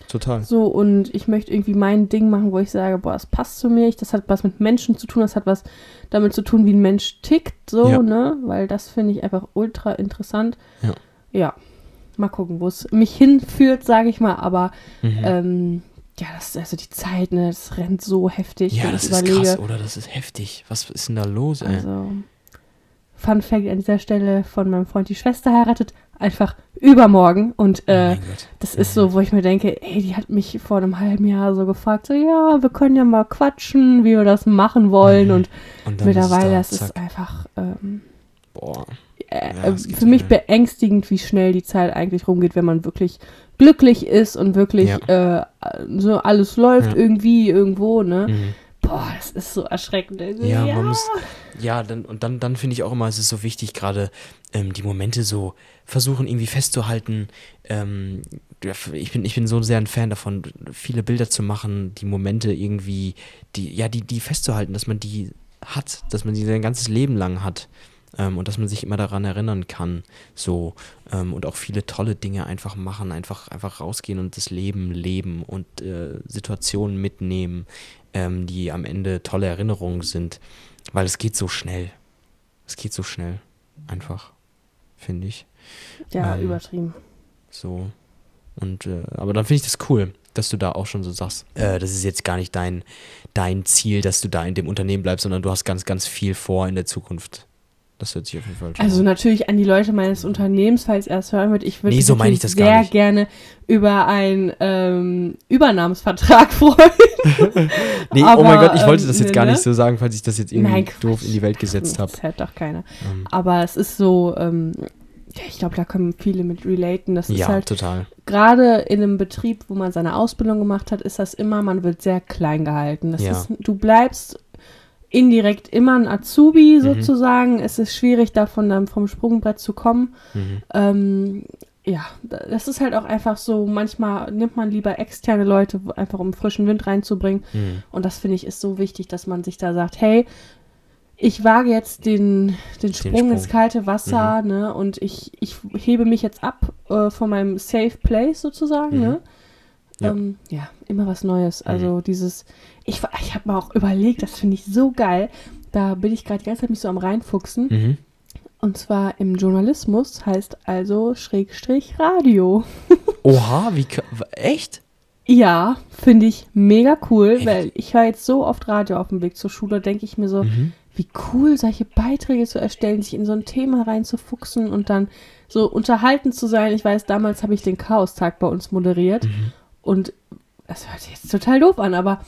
Total. So, und ich möchte irgendwie mein Ding machen, wo ich sage, boah, das passt zu mir. Ich, das hat was mit Menschen zu tun, das hat was damit zu tun, wie ein Mensch tickt, so, Ja. ne? Weil das finde ich einfach ultra interessant. Ja. Ja. Mal gucken, wo es mich hinführt, sage ich mal. Aber Mhm. ähm, ja, das also die Zeit, ne, das rennt so heftig. ja, das ist überlege. krass, oder? Das ist heftig. Was ist denn da los, ey? Also, Fun Fact an dieser Stelle von meinem Freund, die Schwester heiratet einfach übermorgen. Und oh äh, Gott. das ist so, wo ich mir denke, ey, die hat mich vor einem halben Jahr so gefragt, so, ja, wir können ja mal quatschen, wie wir das machen wollen. Und Und mittlerweile, ist das es da, ist zack. einfach ähm, Boah. Äh, Ja, geht für mich schnell. beängstigend, wie schnell die Zeit eigentlich rumgeht, wenn man wirklich glücklich ist und wirklich äh, so alles läuft Ja. irgendwie irgendwo, ne? Mhm. Boah, das ist so erschreckend. Also, Ja, man muss. Ja, dann, und dann, dann finde ich auch immer, es ist so wichtig, gerade ähm, die Momente so versuchen irgendwie festzuhalten. Ähm, ich, bin, ich bin so sehr ein Fan davon, viele Bilder zu machen, die Momente irgendwie, die, ja, die, die festzuhalten, dass man die hat, dass man sie sein ganzes Leben lang hat. Ähm, und dass man sich immer daran erinnern kann. So, ähm, und auch viele tolle Dinge einfach machen, einfach, einfach rausgehen und das Leben leben und äh, Situationen mitnehmen, ähm, die am Ende tolle Erinnerungen sind. Weil es geht so schnell. Es geht so schnell. Einfach. Finde ich. Ja, Ähm, übertrieben. So. Und, äh, aber dann finde ich das cool, dass du da auch schon so sagst, äh, das ist jetzt gar nicht dein, dein Ziel, dass du da in dem Unternehmen bleibst, sondern du hast ganz, ganz viel vor in der Zukunft. Das hört sich auf jeden Fall schon Also an. natürlich an die Leute meines Unternehmens, falls er es hören wird. Ich würde Nee, mich so meine ich natürlich das gar sehr gerne über einen ähm, Übernahmsvertrag freuen. Nee, oh aber, mein Gott, ich wollte ähm, das jetzt ne, gar ne? nicht so sagen, falls ich das jetzt irgendwie Nein, doof Quatsch. in die Welt gesetzt habe. Das hört doch keiner. Ähm, Aber es ist so, ähm, ja, ich glaube, da können viele mit relaten. Das ist ja, halt total. gerade in einem Betrieb, wo man seine Ausbildung gemacht hat, ist das immer, man wird sehr klein gehalten. Ja. ist, du bleibst indirekt immer ein Azubi Mhm. sozusagen. Es ist schwierig, davon dann vom Sprungbrett zu kommen. Mhm. Ähm, ja, das ist halt auch einfach so, manchmal nimmt man lieber externe Leute, einfach um frischen Wind reinzubringen. Mhm. Und das finde ich ist so wichtig, dass man sich da sagt, hey, ich wage jetzt den, den Sprung, Sprung. ins kalte Wasser, ne? Und ich, ich hebe mich jetzt ab äh, von meinem Safe Place sozusagen, Mhm. ne? Ja. Ähm, ja, immer was Neues. Also dieses, ich, ich habe mir auch überlegt, das finde ich so geil. Da bin ich gerade die ganze Zeit mich so am reinfuchsen. Mhm. Und zwar im Journalismus heißt also Schrägstrich Radio. Oha, wie echt? Ja, finde ich mega cool, Echt? weil ich höre jetzt so oft Radio auf dem Weg zur Schule, denke ich mir so, Mhm. wie cool, solche Beiträge zu erstellen, sich in so ein Thema reinzufuchsen und dann so unterhalten zu sein. Ich weiß, damals habe ich den Chaos-Tag bei uns moderiert Mhm. Und das hört sich jetzt total doof an, aber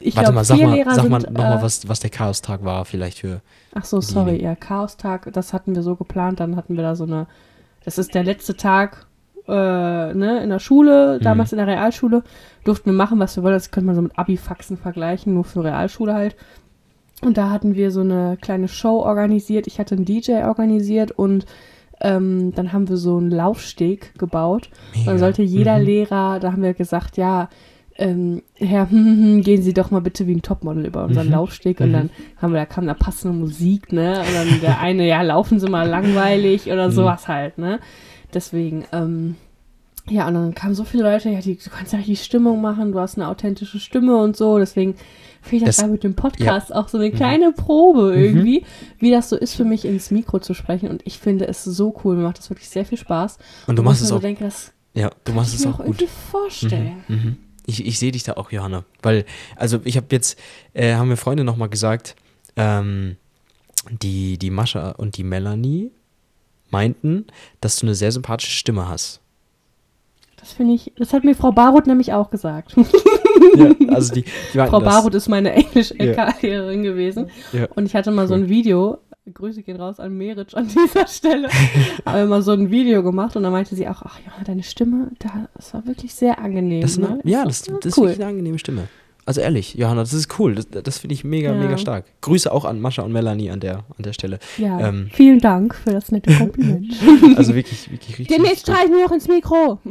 ich glaube, mal, sag vier mal, Lehrer sag mal nochmal, äh, was, was der Chaos-Tag war, vielleicht für. Ach so, sorry, die- ja, Chaos-Tag, das hatten wir so geplant, dann hatten wir da so eine, das ist der letzte Tag äh, ne, in der Schule, Mhm. damals in der Realschule, durften wir machen, was wir wollen, das könnte man so mit Abi-Faxen vergleichen, nur für Realschule halt. Und da hatten wir so eine kleine Show organisiert, ich hatte einen DJ organisiert und ähm, dann haben wir so einen Laufsteg gebaut. Mega. Dann sollte jeder Mhm. Lehrer, da haben wir gesagt, ja, ähm, Herr, hm, hm, hm, gehen Sie doch mal bitte wie ein Topmodel über unseren Mhm. Laufsteg. Und Mhm. dann haben wir, da kam da passende Musik, ne? Und dann der eine, ja, laufen Sie mal langweilig oder Mhm. sowas halt, ne? Deswegen, ähm, ja, und dann kamen so viele Leute, ja, die, du kannst ja die Stimmung machen, du hast eine authentische Stimme und so, deswegen finde ich das, Das- mit dem Podcast auch so eine kleine Probe irgendwie, wie das so ist für mich ins Mikro zu sprechen und ich finde es so cool, mir macht das wirklich sehr viel Spaß. Und du machst es auch. so denke, das Ja, du machst kann ich es mir auch auch gut. vorstellen. Mhm. Ich, ich sehe dich da auch, Johanna. Weil, also ich habe jetzt, äh, haben mir Freunde nochmal gesagt, ähm, die, die Mascha und die Melanie meinten, dass du eine sehr sympathische Stimme hast. Das finde ich, das hat mir Frau Baroth nämlich auch gesagt. Ja, also die, die Frau das. Baroth ist meine Englisch-LK-Lehrerin gewesen. Ja. Und ich hatte mal so ein Video, Grüße gehen raus an Meritsch an dieser Stelle, haben mal so ein Video gemacht und da meinte sie auch, ach ja, deine Stimme, da, das war wirklich sehr angenehm. Das ne? eine, ja, das, das ist wirklich eine angenehme Stimme. Also ehrlich, Johanna, das ist cool. Das, das finde ich mega, Ja. mega stark. Grüße auch an Mascha und Melanie an der, an der Stelle. Ja, Ähm. vielen Dank für das nette Kompliment. Also wirklich, wirklich richtig. Demnächst streichen wir auch ins Mikro.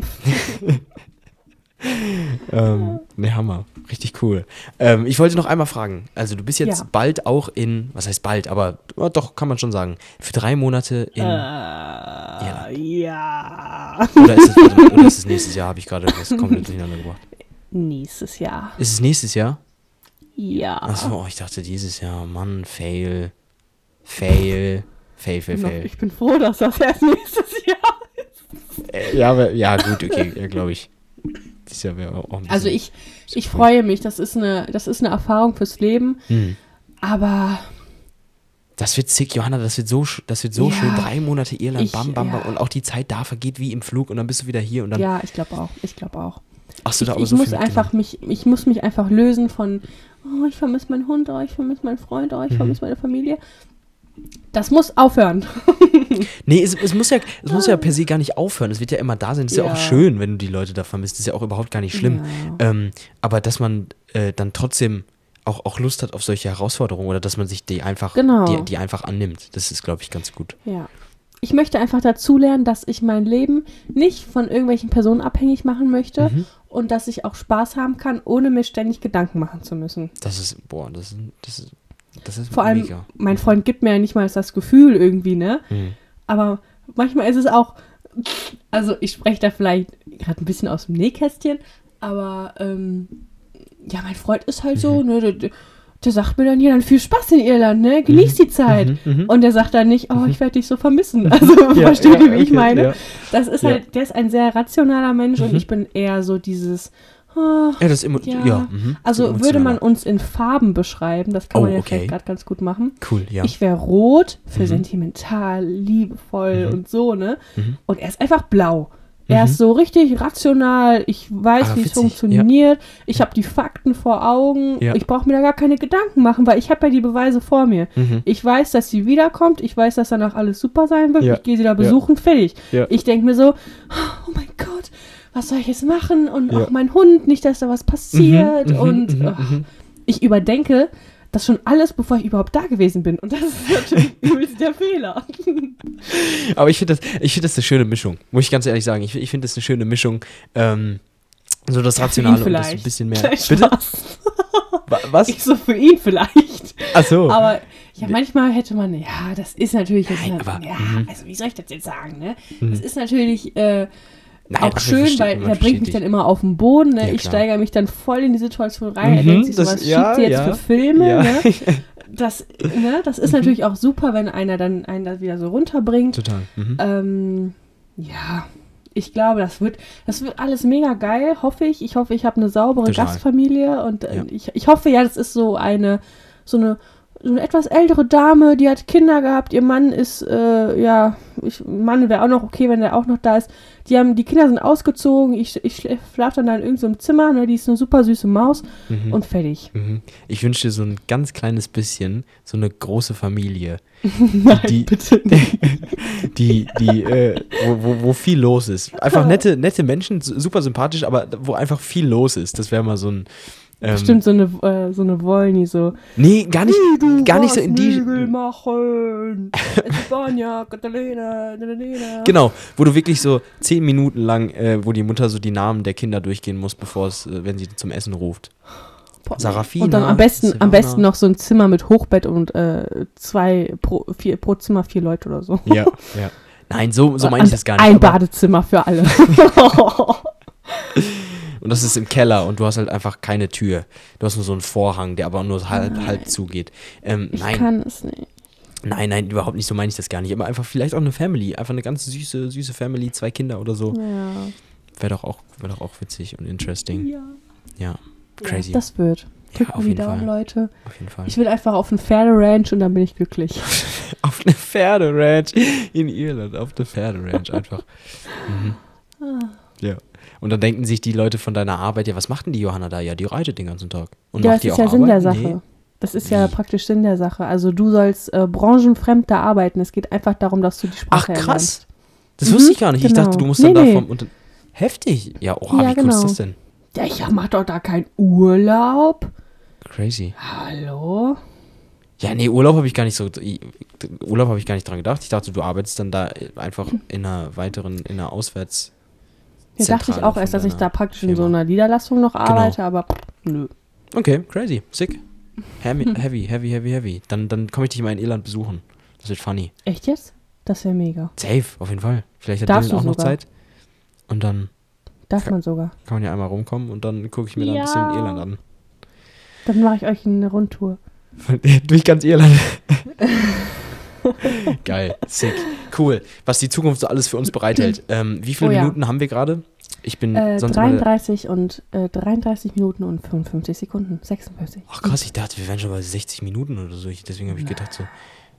Ähm, ne, Hammer. Richtig cool. Ähm, ich wollte noch einmal fragen. Also, du bist jetzt Ja. bald auch in, was heißt bald, aber ja, doch, kann man schon sagen, für drei Monate in. Äh, ja. Oder, ist es, oder ist es nächstes Jahr? Habe ich gerade das komplett durcheinander gebracht. Nächstes Jahr. Ist es nächstes Jahr? Ja. Achso, oh, ich dachte dieses Jahr. Mann, fail. Fail. Fail, fail, fail. Ich bin froh, dass das erst nächstes Jahr Äh, ja, aber, ja, gut, okay, ja, glaube ich. Dieses Jahr wäre auch ein. Also ich, ich freue mich, das ist, eine, das ist eine Erfahrung fürs Leben, Hm. aber Das wird sick, Johanna, das wird so, das wird so Ja. schön. Drei Monate Irland, Ich- bam, bam, bam. ja. Und auch die Zeit da vergeht wie im Flug und dann bist du wieder hier und dann ja, ich glaube auch, ich glaube auch. Hast du da Ich, aber ich so muss einfach mich, ich muss mich einfach lösen von, oh, ich vermisse meinen Hund, oh, ich vermisse meinen Freund, oh, ich Mhm. vermisse meine Familie. Das muss aufhören. Nee, es, es, muss ja, es muss ja per se gar nicht aufhören. Es wird ja immer da sein. Es ist ja. Ja. auch schön, wenn du die Leute da vermisst. Das ist ja auch überhaupt gar nicht schlimm. Ja. Ähm, aber dass man äh, dann trotzdem auch, auch Lust hat auf solche Herausforderungen oder dass man sich die einfach, Genau. die, die einfach annimmt. Das ist, glaube ich, ganz gut. Ja. Ich möchte einfach dazulernen, dass ich mein Leben nicht von irgendwelchen Personen abhängig machen möchte Mhm. und dass ich auch Spaß haben kann, ohne mir ständig Gedanken machen zu müssen. Das ist, boah, das ist, das ist, das ist Vor allem, mega. mein Freund gibt mir ja nicht mal das Gefühl irgendwie, ne? Mhm. Aber manchmal ist es auch, also ich spreche da vielleicht gerade ein bisschen aus dem Nähkästchen, aber ähm, ja, mein Freund ist halt Mhm. so, ne? Der, sagt mir dann, ja, dann viel Spaß in Irland, ne? Genieß die Zeit. Mhm, mhm. Und der sagt dann nicht, oh, ich werde dich so vermissen. Also, Ja, versteht ja, ihr, wie ich okay, meine? ja. Das ist halt, der ist ein sehr rationaler Mensch und ich bin eher so dieses, oh, Ja, das ja. mhm. also So würde man uns in Farben beschreiben, das kann Oh, man ja okay. vielleicht gerade ganz gut machen. Cool, ja. Ich wäre rot für Mhm. sentimental, liebevoll Mhm. und so, ne? Mhm. Und er ist einfach blau. Er Mhm. ist so richtig rational. Ich weiß, Ah, wie es funktioniert. Ich habe die Fakten vor Augen. Ja. Ich brauche mir da gar keine Gedanken machen, weil ich habe ja die Beweise vor mir. Mhm. Ich weiß, dass sie wiederkommt. Ich weiß, dass danach alles super sein wird. Ja. Ich gehe sie da besuchen. Fertig. Ja. Ich denke mir so, oh mein Gott, was soll ich jetzt machen? Und Ja. auch mein Hund, nicht, dass da was passiert. Mhm, und mhm, ach, mhm. ich überdenke das schon alles, bevor ich überhaupt da gewesen bin. Und das ist natürlich übelst der Fehler. Aber ich finde das, ich finde das eine schöne Mischung, muss ich ganz ehrlich sagen. Ich, ich finde das eine schöne Mischung. Ähm, so das Rationale und das ein vielleicht. bisschen mehr. Nein, Bitte? Was? Ich so für ihn vielleicht. Ach so. Aber ja, manchmal hätte man, ja, das ist natürlich jetzt, Nein, aber- ja, mhm. also wie soll ich das jetzt sagen, ne? Mhm. Das ist natürlich, äh, Nein, auch schön, weil er bringt mich dann immer auf den Boden. Ne? Ja, ich steigere mich dann voll in die Situation rein. er Mhm, denkt sich so, das- was ja, schiebt sie jetzt ja. für Filme? Ne? Das, ne? das ist natürlich auch super, wenn einer dann einen da wieder so runterbringt. Total. Mhm. Ähm, ja, ich glaube, das wird, das wird alles mega geil, hoffe ich. Ich hoffe, ich habe eine saubere Total. Gastfamilie und äh, ich, ich hoffe ja, das ist so eine, so eine, so eine etwas ältere Dame, die hat Kinder gehabt. Ihr Mann ist, äh, ja, ich, Mann wäre auch noch okay, wenn der auch noch da ist. Die haben, die Kinder sind ausgezogen. Ich, ich schlafe dann da in irgendeinem Zimmer. Ne, die ist eine super süße Maus Mhm. und fertig. Mhm. Ich wünsche dir so ein ganz kleines bisschen, so eine große Familie. Nein, die- bitte nicht. die, die, äh, wo, wo, wo viel los ist. Einfach nette, nette Menschen, su- super sympathisch, aber wo einfach viel los ist. Das wäre mal so ein. Ähm, Bestimmt so eine, äh, so eine Wollny so. Nee, gar nicht, gar nicht so in die. Nägel machen. Espanja, Catalina, Catalina. Genau, wo du wirklich so zehn Minuten lang, äh, wo die Mutter so die Namen der Kinder durchgehen muss, bevor es, äh, wenn sie zum Essen ruft. Sarafina, Und dann am besten, Silvana. am besten noch so ein Zimmer mit Hochbett und äh, zwei pro, vier, pro Zimmer vier Leute oder so. Ja, ja. Nein, so, so meine ich das gar nicht. Ein Badezimmer für alle. Und das ist im Keller und du hast halt einfach keine Tür. Du hast nur so einen Vorhang, der aber nur halb, halb zugeht. Ähm, ich nein, kann es nicht. nein, nein, überhaupt nicht, so meine ich das gar nicht. Aber einfach vielleicht auch eine Family. Einfach eine ganz süße, süße Family, zwei Kinder oder so. Ja. Wäre doch, auch- wär doch auch witzig und interesting. ja. Ja, crazy. Das wird. Ja, Drückt auf mir die jeden Daumen, Fall. Leute. Auf jeden Fall. Ich will einfach auf ein Pferderanch und dann bin ich glücklich. auf eine Pferderanch in Irland, auf eine Pferderanch einfach. Mhm. Ah. Ja. Und dann denken sich die Leute von deiner Arbeit, ja, was macht denn die Johanna da? Ja, die reitet den ganzen Tag. Und ja, macht das die ist auch ja Sinn der Sache. Nee. Das ist ja Wie? praktisch Sinn der Sache. Also du sollst äh, branchenfremd da arbeiten. Es geht einfach darum, dass du die Ach, Sprache krass. Das Mhm, wusste ich gar nicht. Ich genau. dachte, du musst Nee, dann nee. da vom Unter Heftig. Ja, oha, Ja, wie cool ist genau. das denn? Ja, ich mach doch da keinen Urlaub. Crazy. Hallo? Ja, nee, Urlaub habe ich gar nicht so. Urlaub habe ich gar nicht dran gedacht. Ich dachte, du arbeitest dann da einfach in einer weiteren, in einer Auswärts. Ja, dachte ich auch erst, dass ich da praktisch in so einer Niederlassung noch Genau. arbeite, aber pff, nö. Okay, crazy, sick. Heavy, heavy, heavy, heavy, heavy. Dann, dann komme ich dich mal in Irland besuchen. Das wird funny. Echt jetzt? Das wäre mega. Safe, auf jeden Fall. Vielleicht hat Darfst Dylan auch noch sogar. Zeit. Und dann Darf Ja. man sogar. kann man ja einmal rumkommen und dann gucke ich mir da ein Ja. bisschen Irland an. Dann mache ich euch eine Rundtour. Durch ganz Irland. Geil, sick, cool. Was die Zukunft so alles für uns bereithält. Ähm, wie viele Oh ja. Minuten haben wir gerade? Ich bin Äh, sonst immer- 33 und äh, 33 Minuten und 55 Sekunden. 56. Ach krass, ich dachte, wir wären schon bei 60 Minuten oder so. Ich, deswegen habe ich gedacht so,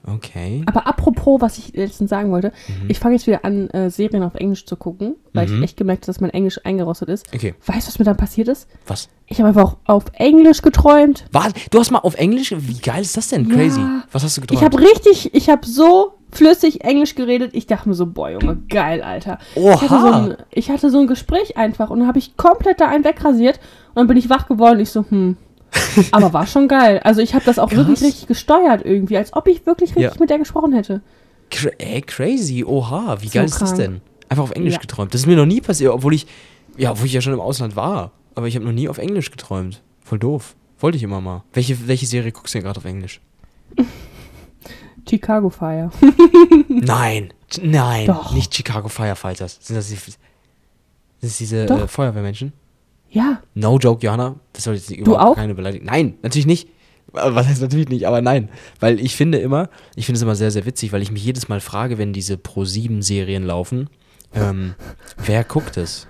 okay. Aber apropos, was ich letztens sagen wollte, Mhm. ich fange jetzt wieder an, äh, Serien auf Englisch zu gucken, weil Mhm. ich echt gemerkt habe, dass mein Englisch eingerostet ist. Okay, Weißt du, was mir dann passiert ist? was? Ich habe einfach auf Englisch geträumt. Was? Du hast mal auf Englisch? Wie geil ist das denn? Ja. Crazy. Was hast du geträumt? Ich habe richtig, ich habe so flüssig Englisch geredet. Ich dachte mir so, boah, Junge, geil, Alter. Ich hatte, so Oha. ein, ich hatte so ein Gespräch einfach und dann habe ich komplett da einen wegrasiert und dann bin ich wach geworden. Ich so, hm. Aber war schon geil. Also ich habe das auch wirklich Krass. richtig gesteuert irgendwie, als ob ich wirklich richtig Ja. mit der gesprochen hätte. Cra ey, crazy. Oha, wie So geil ist das denn? Einfach auf Englisch Ja. geträumt. Das ist mir noch nie passiert, obwohl ich, ja, obwohl ich ja schon im Ausland war. Aber ich habe noch nie auf Englisch geträumt. Voll doof. Wollte ich immer mal. Welche, welche Serie guckst du denn gerade auf Englisch? Chicago Fire. Nein, nein, Doch. nicht Chicago Firefighters. Sind das, die, sind das diese äh, Feuerwehrmenschen? Ja, No joke, Johanna. Das soll jetzt Du überhaupt auch? keine Beleidigung. Nein, natürlich nicht. Äh, Was heißt natürlich nicht, aber nein. Weil ich finde immer, ich finde es immer sehr, sehr witzig, weil ich mich jedes Mal frage, wenn diese Pro-7-Serien laufen, ähm, wer guckt es?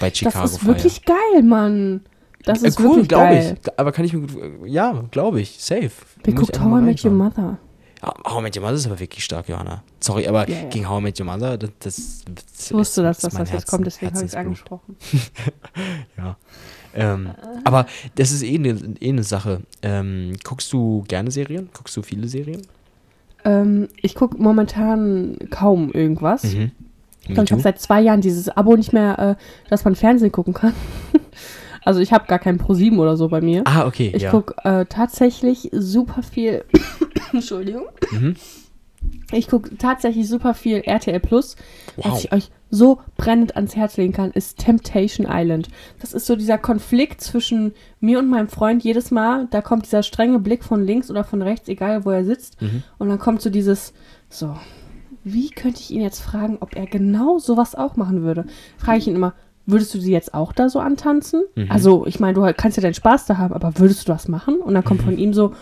Bei Chicago das ist Fire. wirklich geil, Mann. Das Äh, ist cool, wirklich glaube geil. ich. Aber kann ich mir gut, ja, glaube ich, safe. Wer guckt How I Met Your. Mother? How I Met Your Mother ist aber wirklich stark, Johanna. Sorry, aber Ja, ja. gegen How I Met Your Mother, das, das, das Ich wusste, dass das, das jetzt kommt, deswegen habe ich es angesprochen. Ja. Ähm, aber das ist eh eine eh ne Sache. Ähm, guckst du gerne Serien? Guckst du viele Serien? Ähm, ich gucke momentan kaum irgendwas. Mhm. Ich glaube, ich habe seit zwei Jahren dieses Abo nicht mehr, äh, dass man Fernsehen gucken kann. also ich habe gar kein Pro7 oder so bei mir. ah, okay. Ich ja. gucke äh, tatsächlich super viel. Entschuldigung. Mhm. Ich gucke tatsächlich super viel RTL Plus. Wow. Was ich euch so brennend ans Herz legen kann, ist Temptation Island. Das ist so dieser Konflikt zwischen mir und meinem Freund jedes Mal. Da kommt dieser strenge Blick von links oder von rechts, egal wo er sitzt. Mhm. Und dann kommt so dieses, so, wie könnte ich ihn jetzt fragen, ob er genau sowas auch machen würde? Frage ich ihn immer, würdest du sie jetzt auch da so antanzen? Mhm. Also, ich meine, du kannst ja deinen Spaß da haben, aber würdest du das machen? Und dann kommt Mhm. von ihm so,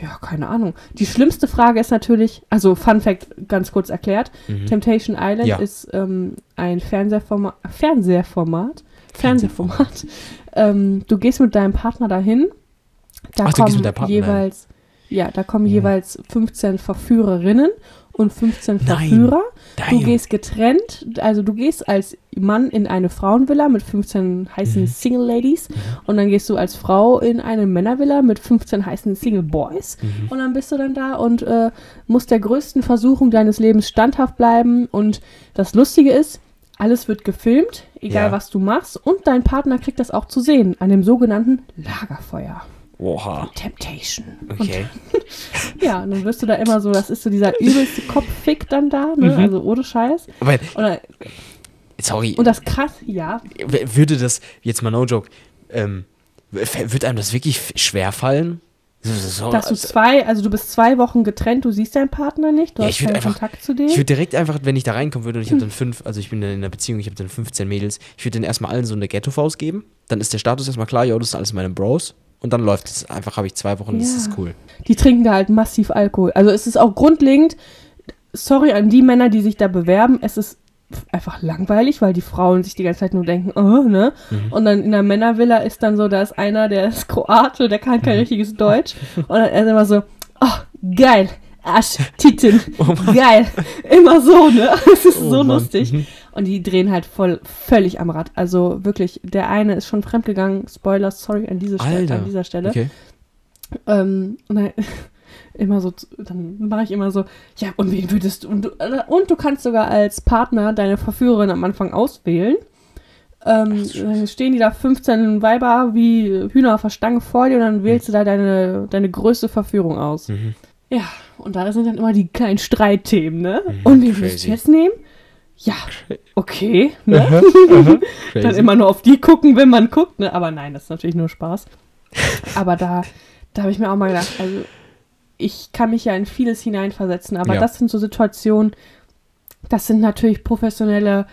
ja, keine Ahnung. Die schlimmste Frage ist natürlich, also Fun Fact ganz kurz erklärt, Temptation Island Mhm. Ja. ist ähm, ein Fernsehforma Fernsehformat. Fernsehformat. ähm, du gehst mit deinem Partner dahin. Da Ach, du kommen gehst mit deinem Partner jeweils, ja, da kommen Mhm. jeweils 15 Verführerinnen und 15 Nein. Verführer. Du Damn. gehst getrennt, also du gehst als Mann in eine Frauenvilla mit 15 heißen Mhm. Single Ladies und dann gehst du als Frau in eine Männervilla mit 15 heißen Single Boys Mhm. und dann bist du dann da und äh, musst der größten Versuchung deines Lebens standhaft bleiben und das Lustige ist, alles wird gefilmt, egal Ja. was du machst und dein Partner kriegt das auch zu sehen an dem sogenannten Lagerfeuer. Oha. Temptation. Okay. Ja, und dann wirst du da immer so, das ist so dieser übelste Kopffick dann da, ne? Mhm. also ohne Scheiß. Aber, Oder, sorry, und das krass, ja, würde das, jetzt mal no joke, ähm, wird einem das wirklich schwer fallen? So, dass du also, zwei, also du bist zwei Wochen getrennt, du siehst deinen Partner nicht, du Ja, hast keinen einfach- Kontakt zu dem. ich würde direkt einfach, wenn ich da reinkommen würde und ich habe dann fünf, also ich bin in einer Beziehung, ich habe dann 15 Mädels, ich würde denen erstmal allen so eine Ghetto-Faust geben, dann ist der Status erstmal klar, ja, das sind alles meine Bros und dann läuft es einfach, habe ich zwei Wochen, das Ja. ist cool. Die trinken da halt massiv Alkohol. Also es ist auch grundlegend, sorry an die Männer, die sich da bewerben, es ist einfach langweilig, weil die Frauen sich die ganze Zeit nur denken, oh, ne? Mhm. Und dann in der Männervilla ist dann so, da ist einer, der ist Kroate, der kann Mhm. kein richtiges Deutsch. Und dann ist immer so, oh, geil, Arsch, Titten, geil. Immer so, ne? Es ist Oh so Mann. lustig. Mhm. Und die drehen halt voll, völlig am Rad. Also wirklich, der eine ist schon fremdgegangen. Spoiler, sorry an, diese Stelle, an dieser Stelle. Okay. Ähm, und dann immer so, dann mache ich immer so, ja, und wen würdest du, und du, äh, und du kannst sogar als Partner deine Verführerin am Anfang auswählen. Ähm, dann stehen die da 15 Weiber wie Hühner auf der Stange vor dir und dann wählst du da deine, deine größte Verführung aus. Mhm. Ja, und da sind dann immer die kleinen Streitthemen, ne? und wen würdest du jetzt nehmen? Ja, okay, ne? dann Crazy. immer nur auf die gucken, wenn man guckt, ne? Aber nein, das ist natürlich nur Spaß. Aber da, da habe ich mir auch mal gedacht, also ich kann mich ja in vieles hineinversetzen, aber Ja. das sind so Situationen, das sind natürlich professionelle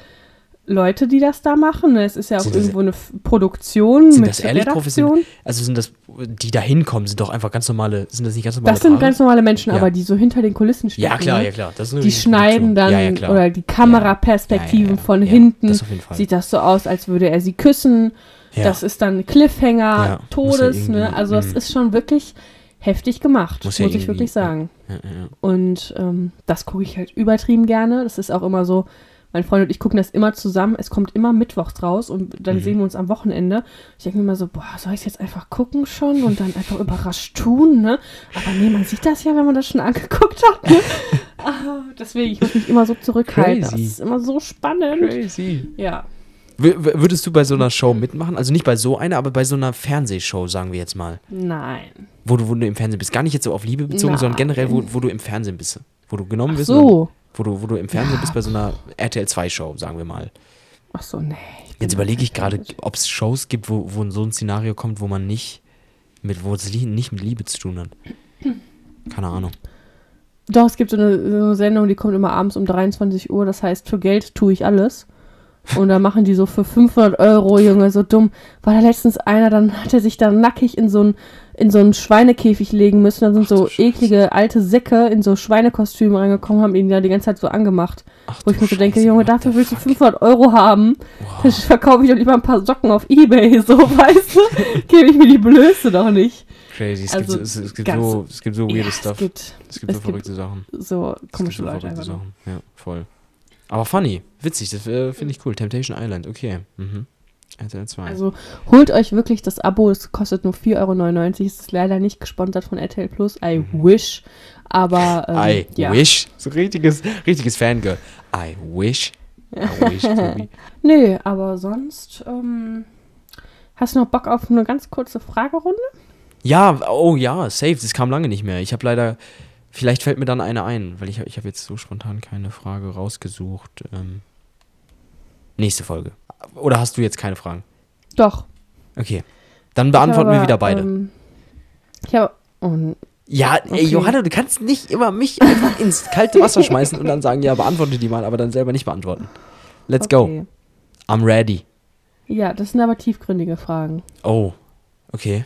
Leute, die das da machen. ne? Es ist ja auch Sind das- irgendwo eine F- Produktion Sind mit das ehrlich Redaktion. Also sind das, die da hinkommen, sind doch einfach ganz normale, sind das nicht ganz normale Das sind Paare? ganz normale Menschen, Ja. aber die so hinter den Kulissen stehen. Ja, klar, ne? ja, klar. Das eine Die schneiden dann ja, oder die Kameraperspektiven von hinten. Das auf jeden Fall. Sieht das so aus, als würde er sie küssen. Das ist dann Cliffhanger, Todes, ne? Also es mhm. ist schon wirklich heftig gemacht, Muss muss, ich wirklich sagen. Und ähm, das gucke ich halt übertrieben gerne. Das ist auch immer so, mein Freund und ich gucken das immer zusammen. Es kommt immer mittwochs raus und dann Mhm. sehen wir uns am Wochenende. Ich denke mir immer so, boah, soll ich es jetzt einfach gucken schon und dann einfach überrascht tun, ne? Aber nee, man sieht das ja, wenn man das schon angeguckt hat. Ne? ah, deswegen, ich muss mich immer so zurückhalten. Das Crazy. ist immer so spannend. Crazy. Ja. W würdest du bei so einer Show mitmachen? Also nicht bei so einer, aber bei so einer Fernsehshow, sagen wir jetzt mal. Nein. Wo du, wo du im Fernsehen bist. Gar nicht jetzt so auf Liebe bezogen, sondern Nein. generell, wo, wo du im Fernsehen bist. Wo du genommen Ach wirst. und so. Wo du, wo du im Fernsehen Ja. bist bei so einer RTL 2 Show, sagen wir mal. Ach so, nee. Jetzt überlege ich gerade, ob es Shows gibt, wo, wo so ein Szenario kommt, wo man nicht mit, wo es nicht mit Liebe zu tun hat. Keine Ahnung. Doch, es gibt so eine, so eine Sendung, die kommt immer abends um 23 Uhr. Das heißt, für Geld tue ich alles. Und da machen die so für 500 Euro, Junge, so dumm. War da letztens einer, dann hat er sich da nackig in so einen in so einen Schweinekäfig legen müssen. Dann sind so eklige alte Säcke in so Schweinekostüme reingekommen, haben ihn da die ganze Zeit so angemacht. Ach, Wo ich mir so denke, Junge, dafür willst du fuck? 500 Euro haben. Wow. Das verkaufe ich doch lieber ein paar Socken auf Ebay, so, weißt du? Gebe ich mir die Blöße doch nicht. Crazy, es, Also, gibt, so- es, es gibt so, es gibt so weirde ja, Stuff. Es gibt es gibt so es gibt verrückte Sachen. so komische so Leute verrückte. Sachen. Ja, voll. Aber funny, witzig, das äh, finde ich cool. Temptation Island, okay. Mhm. RTL 2. Also holt euch wirklich das Abo, es kostet nur 4,99 Euro. Es ist leider nicht gesponsert von RTL Plus. I wish. Aber ähm, I ja. wish. So richtiges, richtiges Fangirl. I wish. I wish. Nö, aber sonst ähm, hast du noch Bock auf eine ganz kurze Fragerunde? Ja, oh ja, safe, das kam lange nicht mehr. Ich habe leider, vielleicht fällt mir dann eine ein, weil ich, ich habe jetzt so spontan keine Frage rausgesucht. Ähm, nächste Folge. Oder hast du jetzt keine Fragen? Doch. Okay. Dann beantworten Ich wir habe, wieder beide. Ähm, ich habe. Und Ja, ey, Okay. Johanna, du kannst nicht immer mich einfach ins kalte Wasser schmeißen und dann sagen, ja, beantworte die mal, aber dann selber nicht beantworten. Let's go. Okay. I'm ready. Ja, das sind aber tiefgründige Fragen. Oh, okay.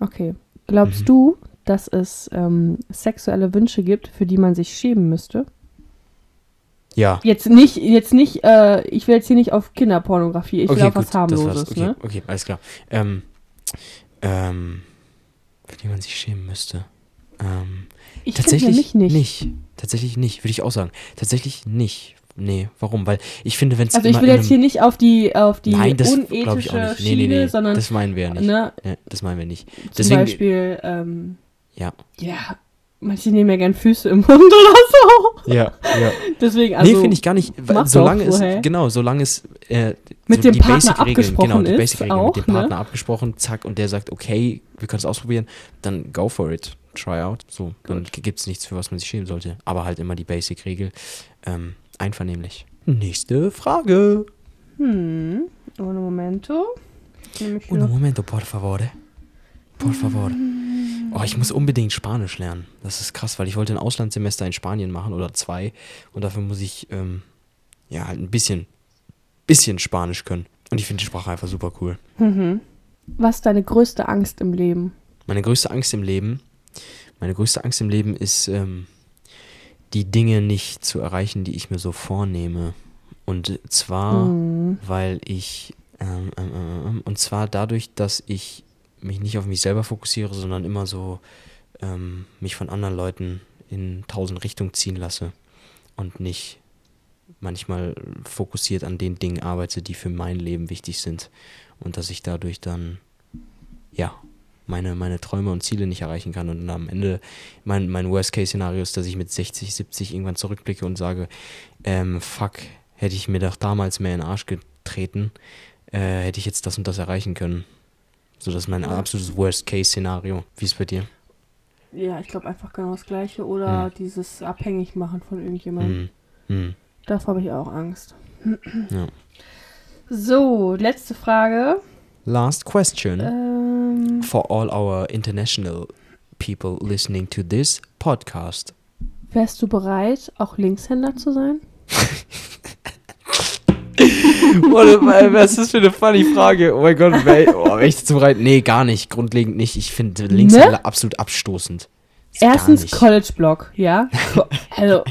Okay. Glaubst Mhm. du, dass es ähm, sexuelle Wünsche gibt, für die man sich schämen müsste? Ja. Jetzt nicht, jetzt nicht, äh, ich will jetzt hier nicht auf Kinderpornografie, ich will auf was harmloses. Okay, ne? okay, alles klar. Ähm, ähm, für die man sich schämen müsste. Ähm, Ich tatsächlich nämlich nicht. Tatsächlich nicht, würde ich auch sagen. Tatsächlich nicht. Nee, warum? Weil ich finde, wenn es Also ich will jetzt hier nicht auf die auf die Nein, das unethische ich auch nicht. Nee, Schiene, nee, nee. sondern das meinen wir ja nicht. ne, Ja, das meinen wir nicht. zum Deswegen, Beispiel, ähm, ja. ja, manche nehmen ja gern Füße im Mund oder so. Ja, ja. Deswegen, also nee, finde ich gar nicht. Weil solange es, genau, solange es äh, Mit so dem die Partner Basic-Regeln, abgesprochen genau, die ist Basic-Regeln auch, mit dem ne? Partner abgesprochen, zack, und der sagt, okay, wir können es ausprobieren, dann go for it, try out. So, dann gibt es nichts, für was man sich schämen sollte. Aber halt immer die Basic-Regel, ähm, einvernehmlich. Nächste Frage. Hm, ohne Momento. Un noch- momento, por favor. Por favor. Oh, ich muss unbedingt Spanisch lernen. Das ist krass, weil ich wollte ein Auslandssemester in Spanien machen oder zwei. Und dafür muss ich, ähm, ja, halt ein bisschen, bisschen Spanisch können. Und ich finde die Sprache einfach super cool. Mhm. Was ist deine größte Angst im Leben? Meine größte Angst im Leben, meine größte Angst im Leben ist, ähm, die Dinge nicht zu erreichen, die ich mir so vornehme. Und zwar, Hm. weil ich, ähm, ähm, ähm, ähm, und zwar dadurch, dass ich mich nicht auf mich selber fokussiere, sondern immer so ähm, mich von anderen Leuten in tausend Richtungen ziehen lasse und nicht manchmal fokussiert an den Dingen arbeite, die für mein Leben wichtig sind und dass ich dadurch dann ja meine, meine Träume und Ziele nicht erreichen kann und am Ende mein, mein Worst-Case-Szenario ist, dass ich mit 60, 70 irgendwann zurückblicke und sage, ähm, fuck, hätte ich mir doch damals mehr in den Arsch getreten, äh, hätte ich jetzt das und das erreichen können. So, das ist mein absolutes Worst-Case-Szenario. Wie ist es bei dir? Ja, ich glaube einfach genau das Gleiche. Oder Hm. dieses Abhängigmachen von irgendjemandem. Hm. Hm. Davor habe ich auch Angst. Ja. So, letzte Frage. Last question Ähm, for all our international people listening to this podcast. wärst du bereit, auch Linkshänder zu sein? was ist für eine funny Frage? Oh mein Gott, wär, oh, ich dazu bereit? Nee, gar nicht. Grundlegend nicht. Ich finde Linkshänder absolut abstoßend. Ist Erstens. College-Blog, ja. Also,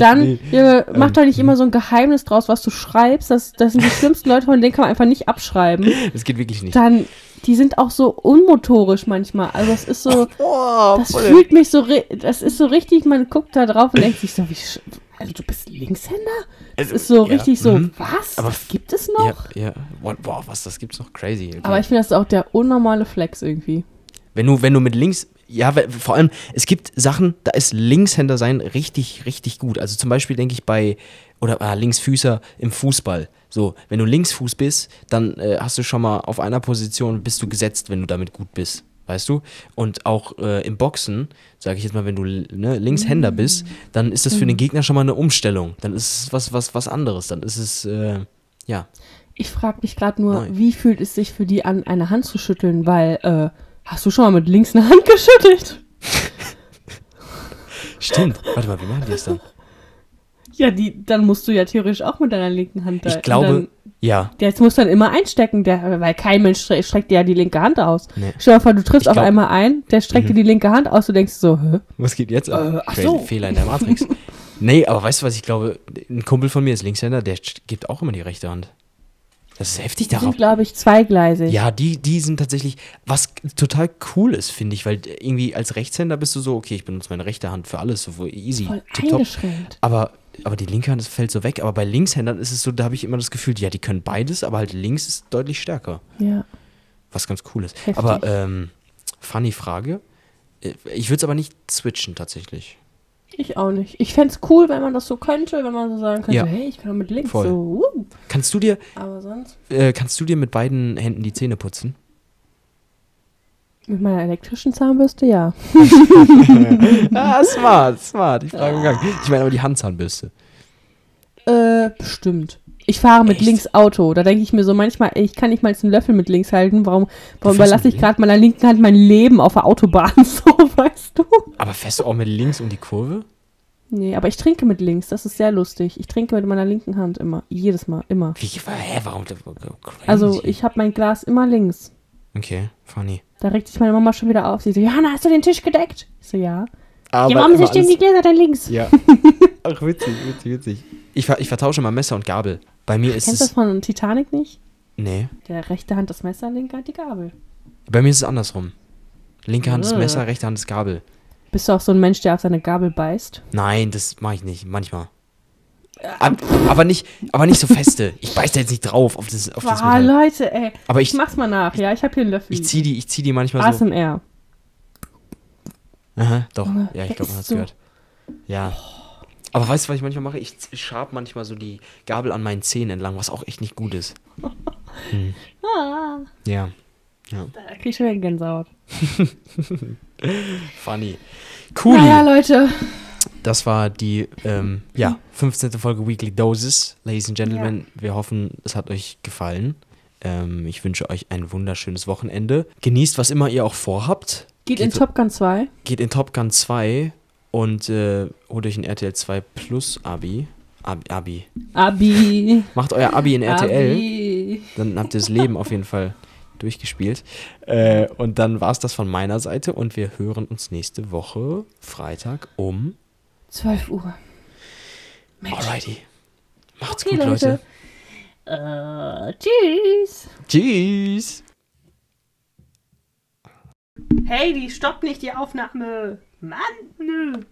dann, Junge, mach doch nicht immer so ein Geheimnis draus, was du schreibst. Das, das sind die schlimmsten Leute, von denen kann man einfach nicht abschreiben. Das geht wirklich nicht. Dann, die sind auch so unmotorisch manchmal. Also, das ist so, Oh, das fühlt mich so, das ist so richtig, man guckt da drauf und denkt sich so, wie, also du bist Linkshänder? Das ist so Also, ja, richtig so, mhm. was? Aber das gibt es noch? Ja, ja. Boah, Boah, was, das gibt's noch crazy. Okay. Aber ich finde, das ist auch der unnormale Flex irgendwie. Wenn du, wenn du mit links, ja, vor allem, es gibt Sachen, da ist Linkshänder sein richtig, richtig gut. Also zum Beispiel denke ich bei, oder ah, Linksfüßer im Fußball. So, wenn du Linksfuß bist, dann äh, hast du schon mal auf einer Position, bist du gesetzt, wenn du damit gut bist. Weißt du? Und auch äh, im Boxen, sage ich jetzt mal, wenn du ne, Linkshänder bist, dann ist das für den Gegner schon mal eine Umstellung. Dann ist es was, was, was anderes. Dann ist es, äh, ja. Ich frage mich gerade nur, Nein. wie fühlt es sich für die an, eine Hand zu schütteln? Weil, äh, hast du schon mal mit links eine Hand geschüttelt? Stimmt. Warte mal, wie machen die das dann? Ja, die, dann musst du ja theoretisch auch mit deiner linken Hand da. Ich glaube, ja. der jetzt muss dann immer einstecken, der, weil kein Mensch stre streckt dir ja die linke Hand aus. Nee. Stell dir vor, du triffst Ich auf glaub- einmal ein, der streckt dir die linke Hand aus, du denkst so, hä? Was geht jetzt ab? Äh, ach so. Fehler in der Matrix. nee, aber weißt du, was ich glaube? Ein Kumpel von mir ist Linkshänder, der gibt auch immer die rechte Hand. Das ist heftig Die darauf. sind, glaube ich, zweigleisig. Ja, die, die sind tatsächlich, was total cool ist, finde ich, weil irgendwie als Rechtshänder bist du so, okay, ich benutze meine rechte Hand für alles, so easy, Voll eingeschränkt. Aber, aber die linke Hand, das fällt so weg. Aber bei Linkshändern ist es so, da habe ich immer das Gefühl, ja, die können beides, aber halt links ist deutlich stärker. Ja. Was ganz cool ist. Heftig. Aber, ähm, funny Frage. Äh, Ich würde es aber nicht switchen, tatsächlich. Ich auch nicht. Ich fände es cool, wenn man das so könnte, wenn man so sagen könnte, Ja. hey, ich kann doch mit links Voll. so. Uh. Kannst du dir, Aber sonst äh, kannst du dir mit beiden Händen die Zähne putzen? Mit meiner elektrischen Zahnbürste, ja. ah, smart, smart. Ich frage nicht. Ich meine aber die Handzahnbürste. Äh, bestimmt. Ich fahre mit Echt? links Auto. Da denke ich mir so manchmal, ich kann nicht mal einen Löffel mit links halten. Warum, warum überlasse ich gerade meiner linken Hand mein Leben auf der Autobahn? So, weißt du? Aber fährst du auch mit links um die Kurve? Nee, aber ich trinke mit links. Das ist sehr lustig. Ich trinke mit meiner linken Hand immer. Jedes Mal, immer. Wie, hä, warum? Crazy. Also ich habe mein Glas immer links. Okay, funny. Da regt sich meine Mama schon wieder auf. Sie so, Johanna, hast du den Tisch gedeckt? Ich so, ja. Aber ja, warum stehen die Gläser denn links? Ja. Ach, witzig, witzig, witzig. Ich, ver ich vertausche mal Messer und Gabel. Bei mir ist Kennst du das es. von Titanic nicht? Nee. Der rechte Hand das Messer, linke Hand die Gabel. Bei mir ist es andersrum. Linke Hand ist Ah. Messer, rechte Hand ist Gabel. Bist du auch so ein Mensch, der auf seine Gabel beißt? Nein, das mache ich nicht. Manchmal. Ab, aber nicht, aber nicht so feste. Ich beiß da jetzt nicht drauf auf das, auf das Ah, Metall. Leute, ey. Aber Ich ich, mach's mal nach, ja? Ich habe hier einen Löffel. ich zieh die, ich zieh die manchmal so. ASMR. Aha, doch. Ja, ich glaube, man hat's so- gehört. Ja. Aber weißt du, was ich manchmal mache? Ich schab manchmal so die Gabel an meinen Zähnen entlang, was auch echt nicht gut ist. Ah, Ja. Ja. da krieg ich schon wieder Gänsehaut. Funny. Cool. Naja, Leute. Das war die ähm, ja, 15. Folge Weekly Doses. Ladies and Gentlemen, wir hoffen, es hat euch gefallen. Ähm, ich wünsche euch ein wunderschönes Wochenende. Genießt, was immer ihr auch vorhabt. Geht in Geht- Top Gun 2. Geht in Top Gun 2 und äh, holt euch ein RTL 2 Plus Abi. Abi. Abi. Abi. Macht euer Abi in RTL. Abi. Dann habt ihr das Leben auf jeden Fall durchgespielt. Äh, und dann war es das von meiner Seite und wir hören uns nächste Woche Freitag um 12 Uhr. Mensch. Alrighty. Macht's Okay, gut, Leute. Leute. Äh, tschüss. Tschüss. Hey, die stoppt nicht die Aufnahme. Mann, nö.